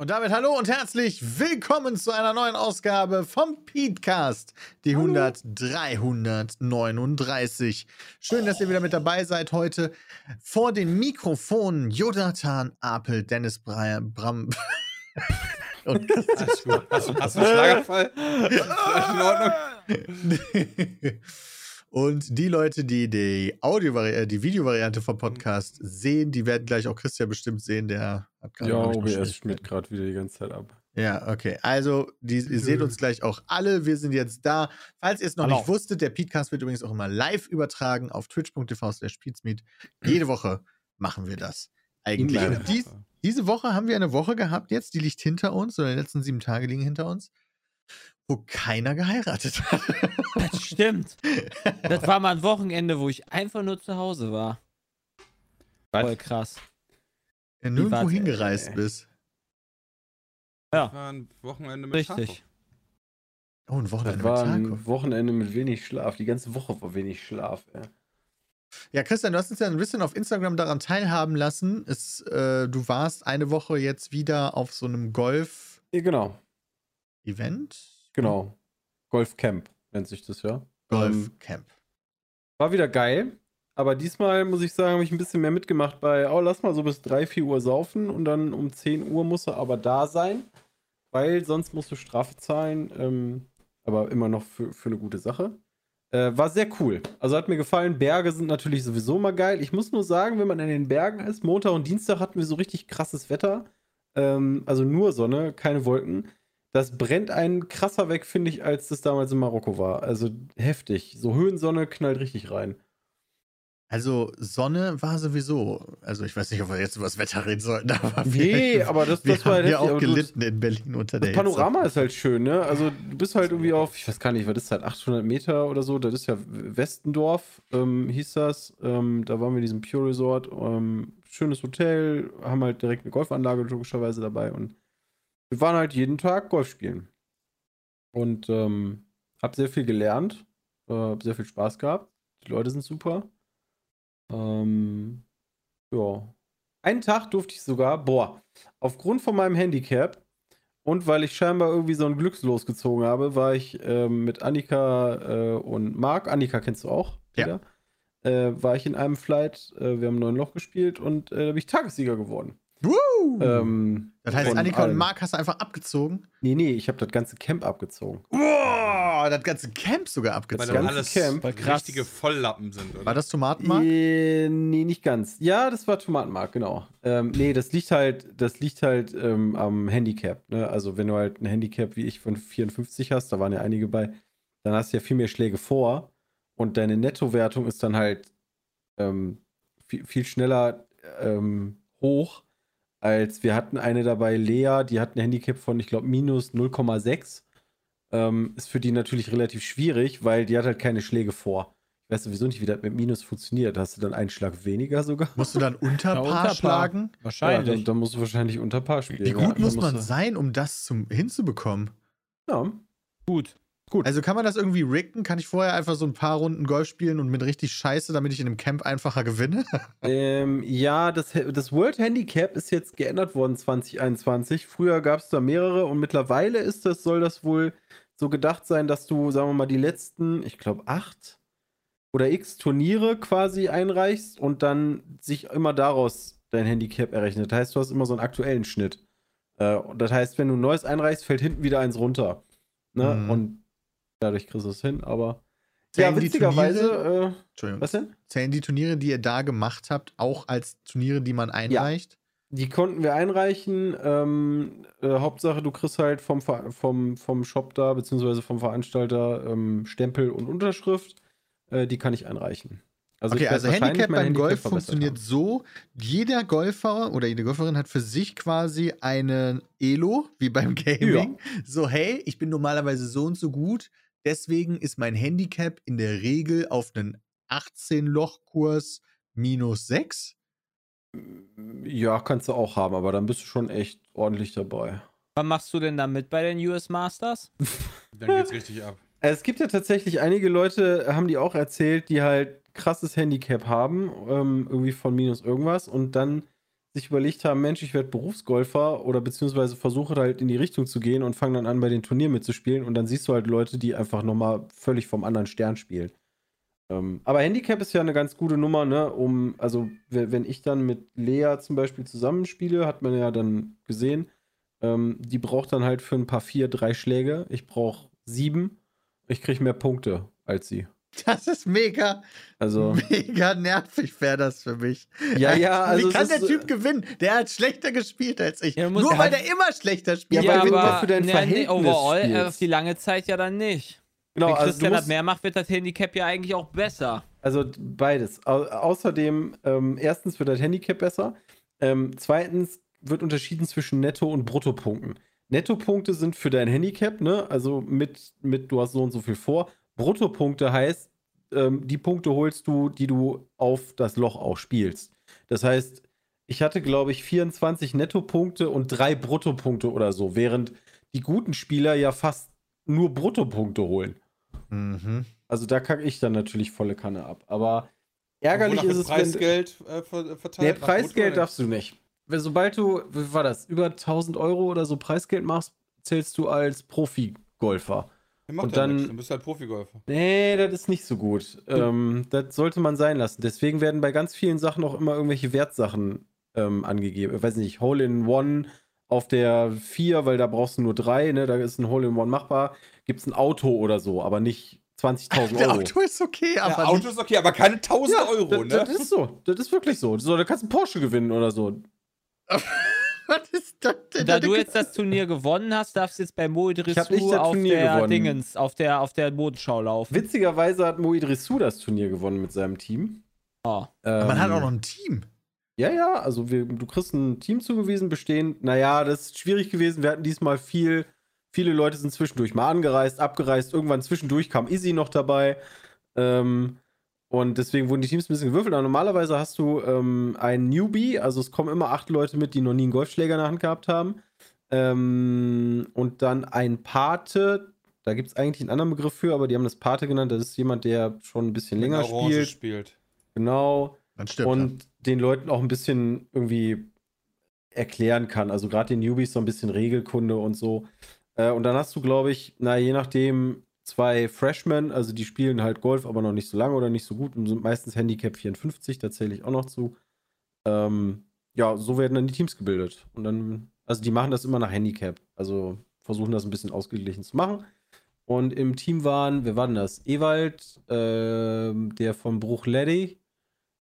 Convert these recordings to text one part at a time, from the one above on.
Und damit hallo und herzlich willkommen zu einer neuen Ausgabe vom Petecast, die 100 339. Schön, dass ihr wieder mit dabei seid heute. Vor den Mikrofonen Jonathan Apel, Dennis Breyer, Bram und. Hast, du- hast du einen Schlagerfall? Ist in Ordnung? Und die Leute, die die Audio äh, die Videovariante vom Podcast sehen, die werden gleich auch Christian bestimmt sehen, der hat gerade Ja, OBS schmiert gerade wieder die ganze Zeit ab. Ja, okay. Also, die, ihr seht uns gleich auch alle. Wir sind jetzt da. Falls ihr es noch Hallo. nicht wusstet, der Podcast wird übrigens auch immer live übertragen auf twitch.tv slash. Jede Woche machen wir das. Eigentlich. Dies, diese Woche haben wir eine Woche gehabt jetzt, die liegt hinter uns, oder die letzten sieben Tage liegen hinter uns, wo keiner geheiratet hat. Das stimmt. Das war mal ein Wochenende, wo ich einfach nur zu Hause war. Voll krass. Ja, nirgendwo hingereist äh, bist. Ja, War ein Wochenende mit richtig. Oh, ein Das Wochenende war mit ein Wochenende mit wenig Schlaf. Die ganze Woche war wenig Schlaf. Ey. Ja, Christian, du hast uns ja ein bisschen auf Instagram daran teilhaben lassen. Es, äh, du warst eine Woche jetzt wieder auf so einem Golf-Event. Ja, genau, genau. Golfcamp nennt sich das ja. Ähm, Golf-Camp. war wieder geil. Aber diesmal muss ich sagen, habe ich ein bisschen mehr mitgemacht bei, oh, lass mal so bis 3, 4 Uhr saufen und dann um 10 Uhr musst du aber da sein, weil sonst musst du Strafe zahlen. Ähm, aber immer noch für, für eine gute Sache. Äh, war sehr cool. Also hat mir gefallen. Berge sind natürlich sowieso mal geil. Ich muss nur sagen, wenn man in den Bergen ist, Montag und Dienstag hatten wir so richtig krasses Wetter. Ähm, also nur Sonne, keine Wolken. Das brennt einen krasser weg, finde ich, als das damals in Marokko war. Also heftig. So Höhensonne knallt richtig rein. Also Sonne war sowieso, also ich weiß nicht, ob wir jetzt über das Wetter reden sollten, aber Nee, wir, aber das, wir das war haben halt ja auch gelitten in Berlin unter der Das Panorama ist halt schön, ne? Also du bist halt irgendwie auf, ich weiß gar nicht, was ist das, 800 Meter oder so. Das ist ja Westendorf, ähm, hieß das. Ähm, da waren wir in diesem Pure Resort. Ähm, schönes Hotel, haben halt direkt eine Golfanlage logischerweise dabei und wir waren halt jeden Tag Golf spielen. Und ähm, hab sehr viel gelernt, äh, hab sehr viel Spaß gehabt. Die Leute sind super. Ähm, ja. Einen Tag durfte ich sogar, boah, aufgrund von meinem Handicap und weil ich scheinbar irgendwie so ein Glückslos gezogen habe, war ich ähm, mit Annika äh, und Marc, Annika kennst du auch, Ja. Peter, äh, war ich in einem Flight, äh, wir haben neun Loch gespielt und äh, da bin ich Tagessieger geworden. Woo! Ähm, das heißt, Annika und allen. Marc hast du einfach abgezogen. Nee, nee, ich habe das ganze Camp abgezogen. Wow, das ganze Camp sogar Weil abgezogen. dann ganze alles Camp. Krass. richtige Volllappen sind, oder? War das Tomatenmark? Äh, nee, nicht ganz. Ja, das war Tomatenmark, genau. Ähm, nee, das liegt halt, das liegt halt ähm, am Handicap. Ne? Also wenn du halt ein Handicap wie ich von 54 hast, da waren ja einige bei, dann hast du ja viel mehr Schläge vor und deine Nettowertung ist dann halt ähm, viel, viel schneller ähm, hoch, als wir hatten eine dabei, Lea, die hat ein Handicap von, ich glaube, minus 0,6. Ähm, ist für die natürlich relativ schwierig, weil die hat halt keine Schläge vor. Ich weiß sowieso nicht, wie das mit Minus funktioniert. Hast du dann einen Schlag weniger sogar? Musst du dann unter Ja, Paar unter Paar. schlagen? Ja, dann, Wahrscheinlich. dann musst du wahrscheinlich unter Paar spielen. Wie ja. gut Dann muss man sein, um das zum, hinzubekommen? Ja. Gut. Also kann man das irgendwie riggen? Kann ich vorher einfach so ein paar Runden Golf spielen und mit richtig Scheiße, damit ich in einem Camp einfacher gewinne? Ähm, ja, das, das World Handicap ist jetzt geändert worden 2021. Früher gab es da mehrere und mittlerweile ist das, soll das wohl so gedacht sein, dass du, sagen wir mal, die letzten, ich glaube, acht oder x Turniere quasi einreichst und dann sich immer daraus dein Handicap errechnet. Das heißt, du hast immer so einen aktuellen Schnitt. Äh, das heißt, wenn du ein neues einreichst, fällt hinten wieder eins runter. Ne? Mhm. Und dadurch kriegst du es hin, aber. Zählen ja, die witzigerweise. Äh, Entschuldigung. was denn? Zählen die Turniere, die ihr da gemacht habt, auch als Turniere, die man einreicht? Die konnten wir einreichen. Ähm, äh, Hauptsache, du kriegst halt vom, Ver- vom, vom Shop da, beziehungsweise vom Veranstalter ähm, Stempel und Unterschrift. Äh, die kann ich einreichen. Also okay, also Handicap mein beim Golf verbessert funktioniert haben. so: jeder Golfer oder jede Golferin hat für sich quasi einen Elo, wie beim Gaming. So, hey, ich bin normalerweise so und so gut, deswegen ist mein Handicap in der Regel auf einen 18-Loch-Kurs minus 6. Ja, kannst du auch haben, aber dann bist du schon echt ordentlich dabei. Was machst du denn da mit bei den US Masters? Dann geht's richtig ab. Es gibt ja tatsächlich einige Leute, haben die auch erzählt, die halt krasses Handicap haben, ähm, irgendwie von minus irgendwas und dann sich überlegt haben, Mensch, ich werde Berufsgolfer oder beziehungsweise versuche halt in die Richtung zu gehen und fange dann an, bei den Turnieren mitzuspielen und dann siehst du halt Leute, die einfach nochmal völlig vom anderen Stern spielen. Ähm, aber Handicap ist ja eine ganz gute Nummer, ne, um, also we- wenn ich dann mit Lea zum Beispiel zusammenspiele, hat man ja dann gesehen, ähm, die braucht dann halt für ein paar vier, drei Schläge. Ich brauche sieben. Ich kriege mehr Punkte als sie. Das ist mega, Also, mega nervig, wäre das für mich. ja, ja, also. Wie kann ist, der Typ gewinnen? Der hat schlechter gespielt als ich. Ja, Nur er weil hat- der immer schlechter spielt. Ja, Ja, weil wenn du aber für dein nee, Verhältnis nee, overall, äh, spielst. auf die lange Zeit ja dann nicht. Genau, Wenn also, Christian das musst, mehr macht, wird das Handicap ja eigentlich auch besser. also beides. Au außerdem, ähm, erstens wird das Handicap besser. Ähm, zweitens wird unterschieden zwischen Netto- und Bruttopunkten. Nettopunkte sind für dein Handicap, ne? Also mit, mit du hast so und so viel vor. Bruttopunkte heißt, ähm, die Punkte holst du, die du auf das Loch auch spielst. Das heißt, ich hatte, glaube ich, 24 Nettopunkte und drei Bruttopunkte oder so, während die guten Spieler ja fast nur Bruttopunkte holen. Mhm. Also da kacke ich dann natürlich volle Kanne ab. Aber ärgerlich ist es, wenn. Preisgeld äh, ver verteilt. Nee, Preisgeld darfst du nicht. Sobald du, wie war das, über 1000 Euro oder so Preisgeld machst, zählst du als Profi-Golfer. Und ja dann- Dann bist du halt Profigolfer. Nee, das ist nicht so gut. Ähm, das sollte man sein lassen. Deswegen werden bei ganz vielen Sachen auch immer irgendwelche Wertsachen ähm, angegeben. Ich weiß nicht, Hole in One auf der 4, weil da brauchst du nur drei, ne? Da ist ein Hole in One machbar. Gibt es ein Auto oder so, aber nicht 20.000 Der Euro. Auto ist okay, aber Ja, Auto nicht, ist okay, aber keine 1000 Ja, Euro, das, ne? das ist so. Das ist wirklich so. so. Da kannst du einen Porsche gewinnen oder so. was ist das denn? Da du jetzt das Turnier gewonnen hast, darfst du jetzt bei Mo hab nicht Idrissou das auf Turnier der gewonnen. Dingens, auf der, auf der Modenschau laufen. Witzigerweise hat Mo Idrissou das Turnier gewonnen mit seinem Team. Oh. Aber man hat Ähm, auch noch ein Team. Ja, ja, also wir, du kriegst ein Team zugewiesen, bestehend. Naja, das ist schwierig gewesen. Wir hatten diesmal viel, viele Leute sind zwischendurch mal angereist, abgereist. Irgendwann zwischendurch kam Izzy noch dabei. Ähm, und deswegen wurden die Teams ein bisschen gewürfelt. Aber normalerweise hast du ähm, einen Newbie, also es kommen immer acht Leute mit, die noch nie einen Golfschläger in der Hand gehabt haben. Ähm, und dann ein Pate, da gibt es eigentlich einen anderen Begriff für, aber die haben das Pate genannt. Das ist jemand, der schon ein bisschen länger spielt. spielt. Genau Dann stirbt und den Leuten auch ein bisschen irgendwie erklären kann. Also gerade den Newbies so ein bisschen Regelkunde und so. Äh, und dann hast du, glaube ich, na, je nachdem, zwei Freshmen, also die spielen halt Golf, aber noch nicht so lange oder nicht so gut und sind meistens Handicap 54, da zähle ich auch noch zu. Ähm, ja, so werden dann die Teams gebildet. Und dann, also die machen das immer nach Handicap. Also versuchen das ein bisschen ausgeglichen zu machen. Und im Team waren, wer war denn das? Ewald, ähm, der vom Bruch Leddy,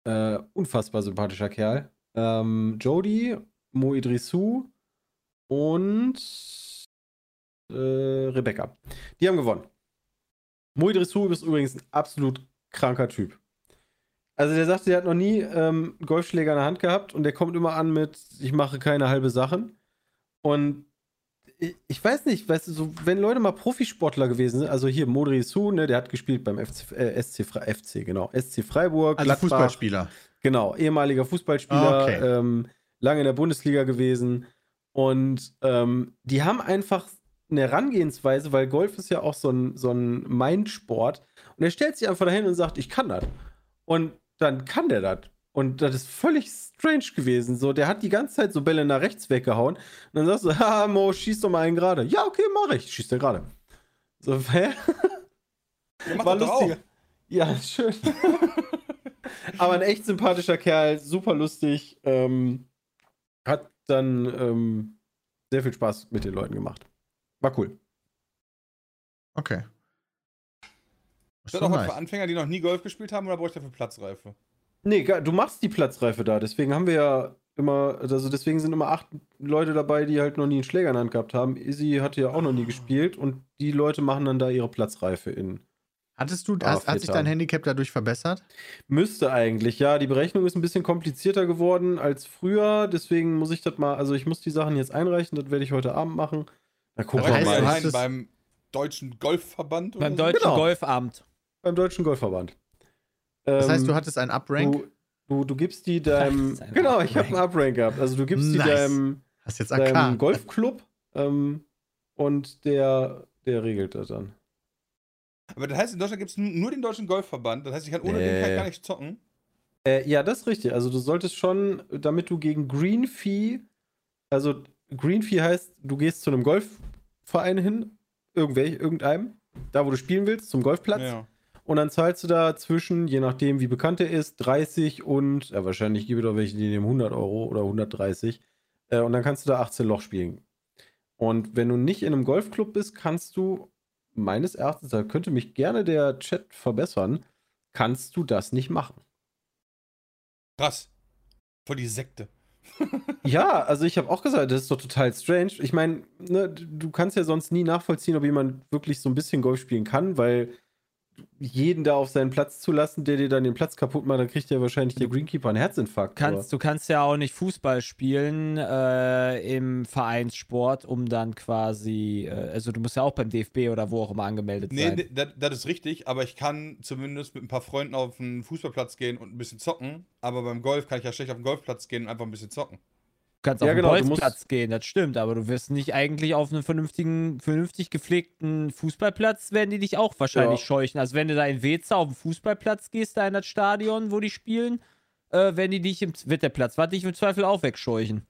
äh, unfassbar sympathischer Kerl. Ähm, Jody, Mo und äh, Rebecca. Die haben gewonnen. Mo Idrissou ist übrigens ein absolut kranker Typ. Also der sagte, der hat noch nie ähm, Golfschläger in der Hand gehabt und der kommt immer an mit, ich mache keine halbe Sachen. Und ich, ich weiß nicht, weißt du, so, wenn Leute mal Profisportler gewesen sind, also hier Modri Su, ne, der hat gespielt beim FC, äh, SC, FC, genau, SC Freiburg, Also Gladbach, Fußballspieler. Genau, ehemaliger Fußballspieler, Ah, okay. ähm, lange in der Bundesliga gewesen. Und ähm, die haben einfach eine Herangehensweise, weil Golf ist ja auch so ein, so ein Mindsport. Und er stellt sich einfach dahin und sagt, ich kann das. Und dann kann der das. Und das ist völlig strange gewesen. So, der hat die ganze Zeit so Bälle nach rechts weggehauen. Und dann sagst du, ha, Mo, schieß doch mal einen gerade. Ja, okay, mach ich. Schießt der gerade. So, hä? Macht War lustiger. Ja, schön. Aber ein echt sympathischer Kerl, super lustig. Ähm, hat dann ähm, sehr viel Spaß mit den Leuten gemacht. War cool. Okay. Ist das auch was für Anfänger, die noch nie Golf gespielt haben, oder brauche ich dafür Platzreife? Nee, du machst die Platzreife da. Deswegen haben wir ja immer, also deswegen sind immer acht Leute dabei, die halt noch nie einen Schläger in der Hand gehabt haben. Izzy hatte ja auch noch nie gespielt und die Leute machen dann da ihre Platzreife in. Hattest du, hast, hat sich dein Handicap dadurch verbessert? Müsste eigentlich, ja. Die Berechnung ist ein bisschen komplizierter geworden als früher. Deswegen muss ich das mal, also ich muss die Sachen jetzt einreichen. Das werde ich heute Abend machen. Da gucken wir mal rein beim Deutschen Golfverband. Beim so? Deutschen genau. Golfamt. Beim Deutschen Golfverband. Das heißt, du ähm, hattest einen Uprank? Du, du, du gibst die deinem. Genau, ich habe einen Uprank gehabt. Also du gibst nice. die deinem, Hast jetzt deinem Golfclub ähm, und der, der regelt das dann. Aber das heißt, in Deutschland gibt es nur den Deutschen Golfverband. Das heißt, ich kann ohne äh. den gar nicht zocken. Äh, ja, das ist richtig. Also du solltest schon, damit du gegen Green Fee, also Green Fee heißt, du gehst zu einem Golfverein hin, irgendwelch, irgendeinem, da wo du spielen willst, zum Golfplatz. Ja. Und dann zahlst du da zwischen, je nachdem wie bekannt er ist, 30 und, ja, wahrscheinlich gibt es auch welche, die nehmen 100 Euro oder 130. Äh, und dann kannst du da 18 Loch spielen. Und wenn du nicht in einem Golfclub bist, kannst du meines Erachtens, da könnte mich gerne der Chat verbessern, kannst du das nicht machen. Krass. Voll die Sekte. Ja, also ich habe auch gesagt, das ist doch total strange. Ich meine, ne, du kannst ja sonst nie nachvollziehen, ob jemand wirklich so ein bisschen Golf spielen kann, weil jeden da auf seinen Platz zu lassen, der dir dann den Platz kaputt macht, dann kriegt ja wahrscheinlich der Greenkeeper einen Herzinfarkt. Kannst, du kannst ja auch nicht Fußball spielen äh, im Vereinssport, um dann quasi, äh, also du musst ja auch beim DFB oder wo auch immer angemeldet nee, sein. Nee, das, ist richtig, aber ich kann zumindest mit ein paar Freunden auf einen Fußballplatz gehen und ein bisschen zocken, aber beim Golf kann ich ja schlecht auf den Golfplatz gehen und einfach ein bisschen zocken. Du kannst ja, auf den genau, Golfplatz gehen, das stimmt, aber du wirst nicht eigentlich auf einen vernünftigen, vernünftig gepflegten Fußballplatz, werden die dich auch wahrscheinlich ja. scheuchen. Also wenn du da in Weze auf den Fußballplatz gehst, da in das Stadion, wo die spielen, äh, werden die dich im, wird der Platz, warte ich im Zweifel auch wegscheuchen.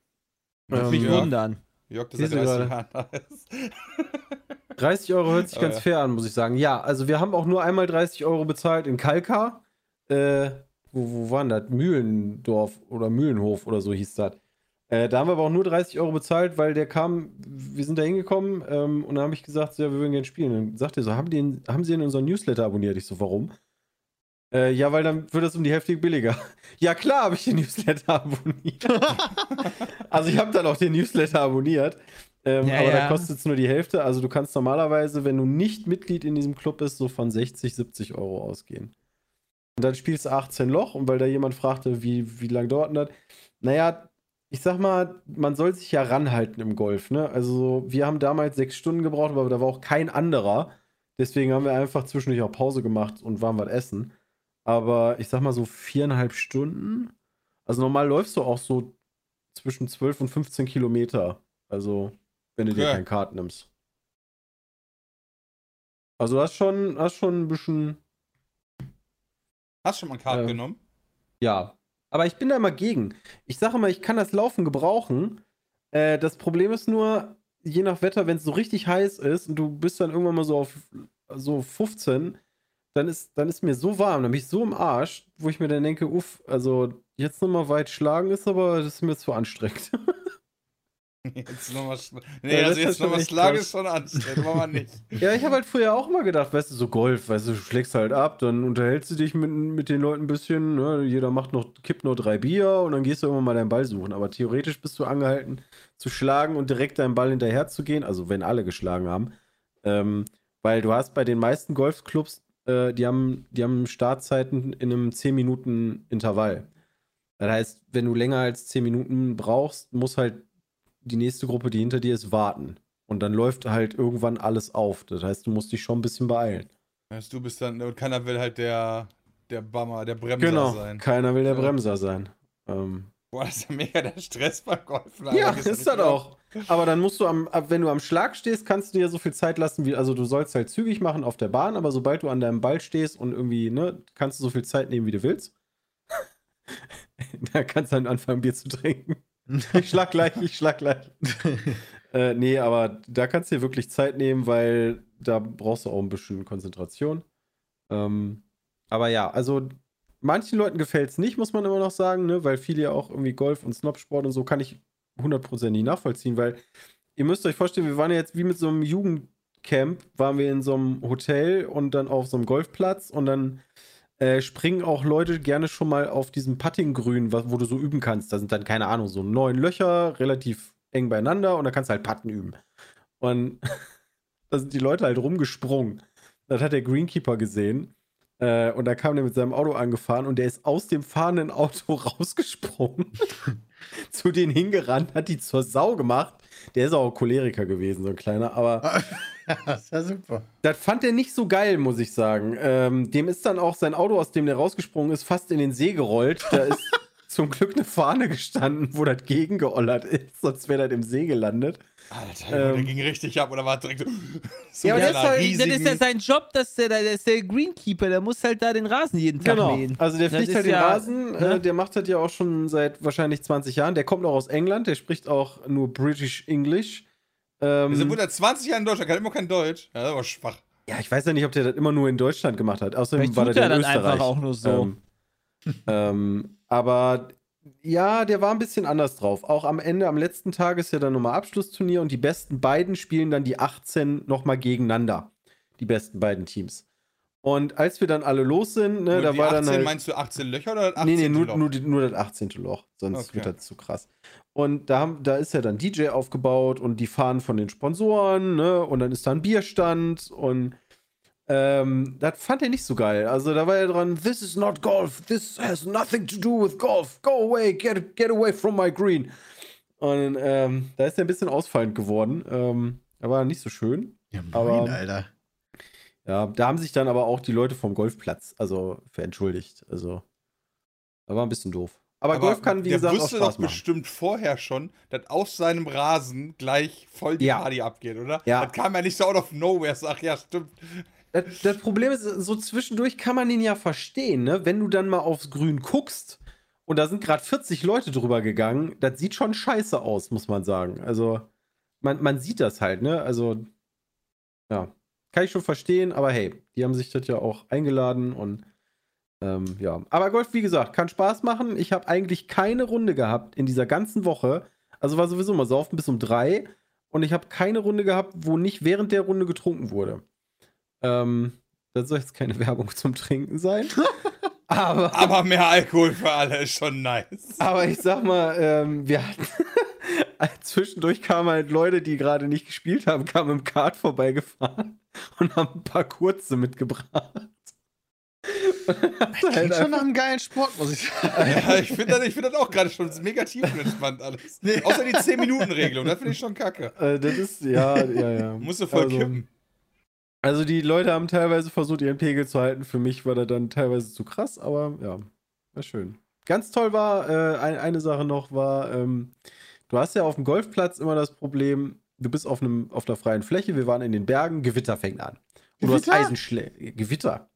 Würde ähm, mich ja. wundern. Jörg, das ist 30 Jahre 30 Euro hört sich oh, ganz ja. fair an, muss ich sagen. Ja, also wir haben auch nur einmal 30 Euro bezahlt in Kalka. Äh, wo, wo waren das? Mühlendorf oder Mühlenhof oder so hieß das. Äh, da haben wir aber auch nur 30 Euro bezahlt, weil der kam, wir sind da hingekommen ähm, und dann habe ich gesagt, ja, wir würden gerne spielen. Und dann sagt er so, haben, die, haben Sie in unseren Newsletter abonniert? Ich so, warum? Äh, ja, weil dann wird das um die Hälfte billiger. ja, klar habe ich den Newsletter abonniert. also ich habe dann auch den Newsletter abonniert. Ähm, ja, aber ja. da kostet es nur die Hälfte. Also du kannst normalerweise, wenn du nicht Mitglied in diesem Club bist, so von 60, 70 Euro ausgehen. Und dann spielst du 18 Loch und weil da jemand fragte, wie, wie lange dauert das? Naja, ich sag mal, man soll sich ja ranhalten im Golf, ne? Also, wir haben damals sechs Stunden gebraucht, aber da war auch kein anderer. Deswegen haben wir einfach zwischendurch auch Pause gemacht und waren was essen. Aber ich sag mal so viereinhalb Stunden. Also normal läufst du auch so zwischen 12 und 15 Kilometer. Also, wenn du okay. dir kein Kart nimmst. Also hast schon, hast schon ein bisschen. Hast du schon mal ein Kart äh, genommen? Ja, aber ich bin da immer gegen. Ich sage immer, ich kann das Laufen gebrauchen. Äh, das Problem ist nur, je nach Wetter, wenn es so richtig heiß ist und du bist dann irgendwann mal so auf so 15, dann ist, dann ist mir so warm, dann bin ich so im Arsch, wo ich mir dann denke, uff, also jetzt nochmal weit schlagen ist aber, das ist mir zu anstrengend. Jetzt nochmal nee, ja, also jetzt nochmal schlagen ist schon anstrengend, machen wir nicht. Ja, ich habe halt früher auch immer gedacht, weißt du, so Golf, weißt du, du schlägst halt ab, dann unterhältst du dich mit, mit den Leuten ein bisschen, ne? jeder macht noch, kippt nur drei Bier und dann gehst du irgendwann mal deinen Ball suchen. Aber theoretisch bist du angehalten zu schlagen und direkt deinen Ball hinterher zu gehen, also wenn alle geschlagen haben. Ähm, weil du hast bei den meisten Golfclubs, äh, die, haben, die haben Startzeiten in einem 10 Minuten Intervall. Das heißt, wenn du länger als 10 Minuten brauchst, muss halt die nächste Gruppe, die hinter dir ist, warten. Und dann läuft halt irgendwann alles auf. Das heißt, du musst dich schon ein bisschen beeilen. heißt, du bist dann, und keiner will halt der, der Bummer, der Bremser genau, sein. Keiner will der. Bremser sein. Ähm, Boah, das ist ja mega der Stress beim Golf. Ja, ist, ist das auch. Aber dann musst du am, wenn du am Schlag stehst, kannst du dir so viel Zeit lassen, wie, also du sollst halt zügig machen auf der Bahn, aber sobald du an deinem Ball stehst und irgendwie, ne, kannst du so viel Zeit nehmen, wie du willst. da kannst du dann anfangen, Bier zu trinken. Ich schlag gleich, ich schlag gleich. äh, nee, aber da kannst du dir wirklich Zeit nehmen, weil da brauchst du auch ein bisschen Konzentration. Ähm, aber ja, also manchen Leuten gefällt es nicht, muss man immer noch sagen, ne? weil viele ja auch irgendwie Golf und Snobsport und so kann ich hundertprozentig nachvollziehen, weil ihr müsst euch vorstellen, wir waren ja jetzt wie mit so einem Jugendcamp, waren wir in so einem Hotel und dann auf so einem Golfplatz und dann äh, springen auch Leute gerne schon mal auf diesem Puttinggrün, wo du so üben kannst. Da sind dann, keine Ahnung, so neun Löcher, relativ eng beieinander und da kannst du halt Putten üben. Und da sind die Leute halt rumgesprungen. Das hat der Greenkeeper gesehen. Äh, und da kam der mit seinem Auto angefahren und der ist aus dem fahrenden Auto rausgesprungen, zu denen hingerannt, hat die zur Sau gemacht. Der ist auch Choleriker gewesen, so ein kleiner, aber. das ist ja super. Das fand er nicht so geil, muss ich sagen. Ähm, dem ist dann auch sein Auto, aus dem der rausgesprungen ist, fast in den See gerollt. Da ist zum Glück eine Fahne gestanden, wo das gegengeollert ist, sonst wäre das im See gelandet. Alter, ähm, der ging richtig ab oder war direkt so. ja, aber das, halt, das ist ja sein Job, dass der, der ist der Greenkeeper, der muss halt da den Rasen jeden Tag genau. mähen. Also der fliegt halt den ja, Rasen, ne? äh, der macht das ja auch schon seit wahrscheinlich 20 Jahren. Der kommt auch aus England, der spricht auch nur British English. Ähm, Wir sind wohl 20 Jahre in Deutschland, kann immer kein Deutsch. Ja, das war schwach. Ja, ich weiß ja nicht, ob der das immer nur in Deutschland gemacht hat. Außerdem Vielleicht war tut der er in dann Österreich. einfach auch nur so. Ähm, ähm, aber ja, der war ein bisschen anders drauf. Auch am Ende, am letzten Tag ist ja dann nochmal Abschlussturnier und die besten beiden spielen dann die 18 nochmal gegeneinander. Die besten beiden Teams. Und als wir dann alle los sind, ne, da war 18, dann halt. Meinst du 18 Löcher oder das 18 Nee, nee, nur, Loch? nur, nur das 18. Loch. Sonst Okay. wird das zu krass. Und da, haben, da ist ja dann DJ aufgebaut und die fahren von den Sponsoren, ne? Und dann ist da ein Bierstand und ähm, das fand er nicht so geil. Also da war er dran, this is not golf, this has nothing to do with golf, go away, get, get away from my green. Und ähm, da ist er ein bisschen ausfallend geworden. Ähm, er war nicht so schön. Ja, moin, Aber- Alter. Ja, da haben sich dann aber auch die Leute vom Golfplatz also für entschuldigt. Also, da war ein bisschen doof. Aber, Golf kann, wie der gesagt, auch wusste Spaß doch machen. bestimmt vorher schon, dass aus seinem Rasen gleich voll die Ja. Party abgeht, oder? Ja. Das kam ja nicht so out of nowhere. Sag, ja, stimmt. Das, das Problem ist, so zwischendurch kann man ihn ja verstehen, ne? Wenn du dann mal aufs Grün guckst und da sind gerade 40 Leute drüber gegangen, das sieht schon scheiße aus, muss man sagen. Also, man, man sieht das halt, ne? Also, ja, kann ich schon verstehen, aber hey, die haben sich das ja auch eingeladen und ähm, ja. Aber Golf, wie gesagt, kann Spaß machen. Ich habe eigentlich keine Runde gehabt in dieser ganzen Woche. Also war sowieso mal saufen bis um drei und ich habe keine Runde gehabt, wo nicht während der Runde getrunken wurde. Ähm, das soll jetzt keine Werbung zum Trinken sein. aber, Aber mehr Alkohol für alle ist schon nice. aber ich sag mal, ähm, wir hatten. Zwischendurch kamen halt Leute, die gerade nicht gespielt haben, kamen im Kart vorbeigefahren und haben ein paar kurze mitgebracht. Klingt Halt schon nach einem geilen Sport, muss ich sagen. Ja, ich finde das, ich find das auch gerade schon mega tiefenentspannt alles. Nee. Außer die 10-Minuten-Regelung, das finde ich schon kacke. Äh, das ist, ja, ja, ja. Musst du voll Also, kippen. Also die Leute haben teilweise versucht, ihren Pegel zu halten. Für mich war das dann teilweise zu krass, aber ja, war schön. Ganz toll war, äh, ein, eine Sache noch war, ähm, du hast ja auf dem Golfplatz immer das Problem, du bist auf, einem, auf einer freien Fläche, wir waren in den Bergen, Gewitter fängt an. Und du hast Gewitter? Eisenschläge. Gewitter.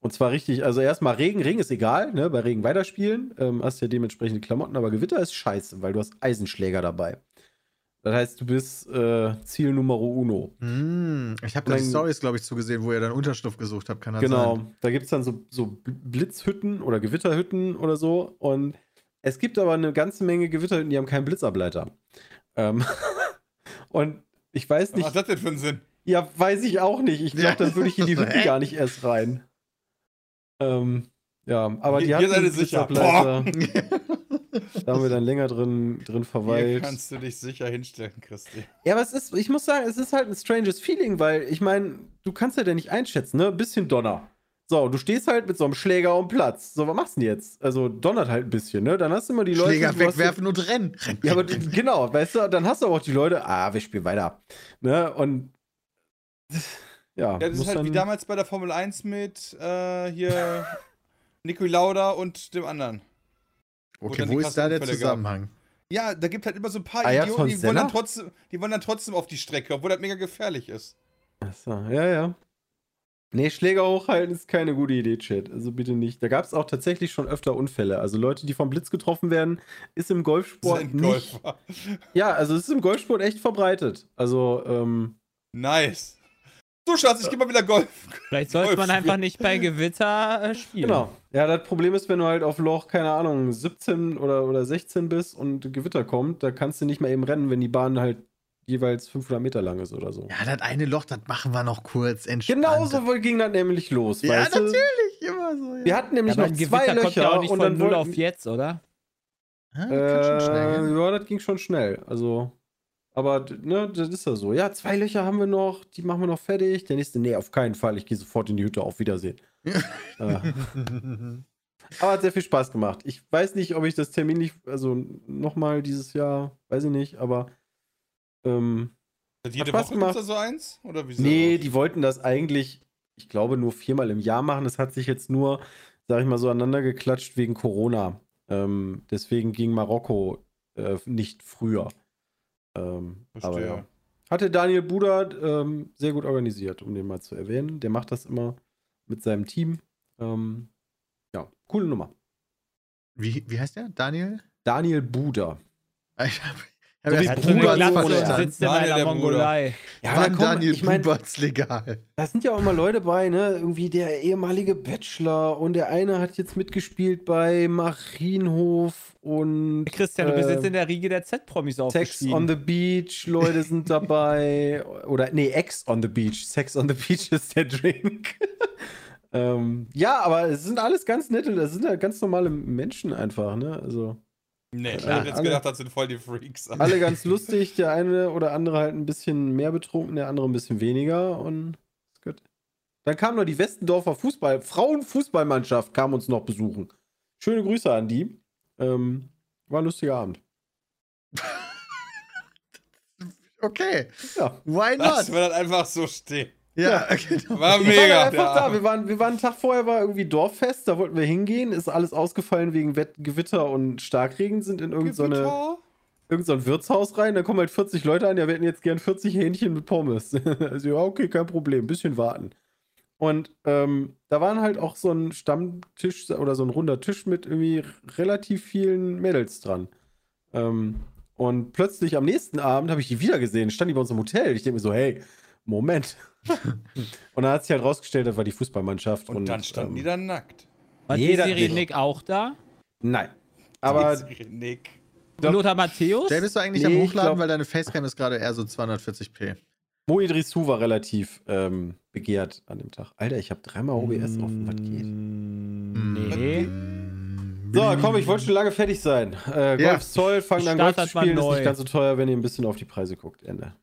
Und zwar richtig, also erstmal Regen, Regen ist egal, ne? Bei Regen weiterspielen, ähm, hast ja dementsprechende Klamotten, aber Gewitter ist scheiße, weil du hast Eisenschläger dabei. Das heißt, du bist äh, Ziel Numero uno. Hm, ich habe da Stories, glaube ich, zugesehen, wo ihr dann Unterschlupf gesucht habt. Kann das Genau, sein? da gibt es dann so, so Blitzhütten oder Gewitterhütten oder so. Und es gibt aber eine ganze Menge Gewitterhütten, die haben keinen Blitzableiter. Ähm und ich weiß Was nicht, hat das denn für einen Sinn? ja, weiß ich auch nicht. Ich glaube, Ja. dann würde ich in die Hütte gar nicht erst rein. Ähm, ja, aber die Hier- hatten hier seid ihr einen sicher. Blitzableiter. Da haben wir dann länger drin, drin Hier verweilt. kannst du dich sicher hinstellen, Christi. Ja, aber es ist, ich muss sagen, es ist halt ein stranges Feeling, weil ich meine, du kannst ja nicht einschätzen, ne? Bisschen Donner. So, du stehst halt mit so einem Schläger am Platz. So, was machst du denn jetzt? Also donnert halt ein bisschen, ne? Dann hast du immer die Leute. Schläger du wegwerfen und rennen. rennen Ja, aber genau, weißt du, dann hast du aber auch die Leute, ah, wir spielen weiter. Ne? Und ja, Ja, das ist halt dann, wie damals bei der Formel 1 mit äh, hier Nico Lauda und dem anderen. Okay, wo ist da der Unfälle gab. Zusammenhang? Ja, da gibt halt immer so ein paar Ayrton Idioten, die wollen, dann trotzdem, die wollen dann trotzdem auf die Strecke, obwohl das mega gefährlich ist. Achso, ja, ja. Nee, Schläger hochhalten ist keine gute Idee, Chat. Also bitte nicht. Da gab es auch tatsächlich schon öfter Unfälle. Also Leute, die vom Blitz getroffen werden, ist im Golfsport Sind nicht. Golfer. Ja, also es ist im Golfsport echt verbreitet. Also, ähm, Nice. So, Schatz, ich geh mal wieder Golf. Vielleicht sollte man Golf einfach nicht bei Gewitter äh, spielen. genau. Ja, das Problem ist, wenn du halt auf Loch, keine Ahnung, 17 oder, oder 16 bist und Gewitter kommt, da kannst du nicht mehr eben rennen, wenn die Bahn halt jeweils 500 Meter lang ist oder so. Ja, das eine Loch, das machen wir noch kurz entspannt. Genau so ging das nämlich los, Ja, weißt du? natürlich, immer so. Ja. Wir hatten nämlich Ja, noch ein zwei Gewitter kommt ja Löcher auch nicht und von dann 0 wollten, auf jetzt, oder? Ah, kann schon schnell Äh, ja, das ging schon schnell. Also, Aber ne, das ist ja so. Ja, zwei Löcher haben wir noch, die machen wir noch fertig. Der nächste, nee, auf keinen Fall. Ich gehe sofort in die Hütte. Auf Wiedersehen. äh. Aber hat sehr viel Spaß gemacht. Ich weiß nicht, ob ich das terminlich, also nochmal dieses Jahr, weiß ich nicht, aber ähm, jede Woche gibt da so eins? Oder wieso? Nee, die wollten das eigentlich, ich glaube, nur viermal im Jahr machen. Das hat sich jetzt nur, sag ich mal, so aneinander geklatscht wegen Corona. Ähm, deswegen ging Marokko äh, nicht früher. Ähm, aber ja. Hatte Daniel Buda ähm, sehr gut organisiert, um den mal zu erwähnen. Der macht das immer mit seinem Team. Ähm, ja, coole Nummer. Wie, wie heißt der? Daniel? Daniel Buda. Ich habe so wie Bruder sitzt in einer Mongolei. Ja, Wann komm, Daniel ich mein, legal? Da sind ja auch immer Leute bei, ne? Irgendwie der ehemalige Bachelor und der eine hat jetzt mitgespielt bei Marienhof und. Christian, äh, du bist jetzt in der Riege der Z-Promis aufgestiegen. Sex on the Beach, Leute sind dabei. Oder, nee, Ex on the Beach. Sex on the Beach ist der Drink. ähm, ja, aber es sind alles ganz nette, das sind ja ganz normale Menschen einfach, ne? Also. Nee, ich hätte jetzt alle, gedacht, das sind voll die Freaks. Alle ganz lustig, der eine oder andere halt ein bisschen mehr betrunken, der andere ein bisschen weniger und ist gut. Dann kam noch die Westendorfer Fußball, Frauenfußballmannschaft kam uns noch besuchen. Schöne Grüße an die. Ähm, war ein lustiger Abend. okay. Ja. Why not? Lass wir das einfach so stehen. Ja, genau. War mega. Halt einfach da. Wir waren, wir waren einen Tag vorher, war irgendwie Dorffest, da wollten wir hingehen. Ist alles ausgefallen wegen Wett Gewitter und Starkregen, sind in irgendeine. So irgend so ein Wirtshaus rein, da kommen halt 40 Leute an, ja, wir hätten jetzt gern 40 Hähnchen mit Pommes. also, ja, okay, kein Problem, bisschen warten. Und ähm, da waren halt auch so ein Stammtisch oder so ein runder Tisch mit irgendwie relativ vielen Mädels dran. Ähm, und plötzlich am nächsten Abend habe ich die wieder gesehen, stand die bei uns im Hotel. Ich denke mir so, hey, Moment. und dann hat sich halt rausgestellt, das war die Fußballmannschaft. Und, und dann standen ähm, die dann nackt. War Jeder die Serie Nick auch da? Nein. Aber. Nick. Lothar Matthäus? Der bist du eigentlich nee, am Hochladen, glaub, weil deine Facecam ist gerade eher so 240p. Mo Idrissou war relativ ähm, begehrt an dem Tag. Alter, ich habe dreimal OBS mm, offen. Was geht? Nee. So, komm, ich wollte schon lange fertig sein. Äh, Golf ja. Zoll, fangen dann Golf zu spielen. Ist nicht ganz so teuer, wenn ihr ein bisschen auf die Preise guckt. Ende.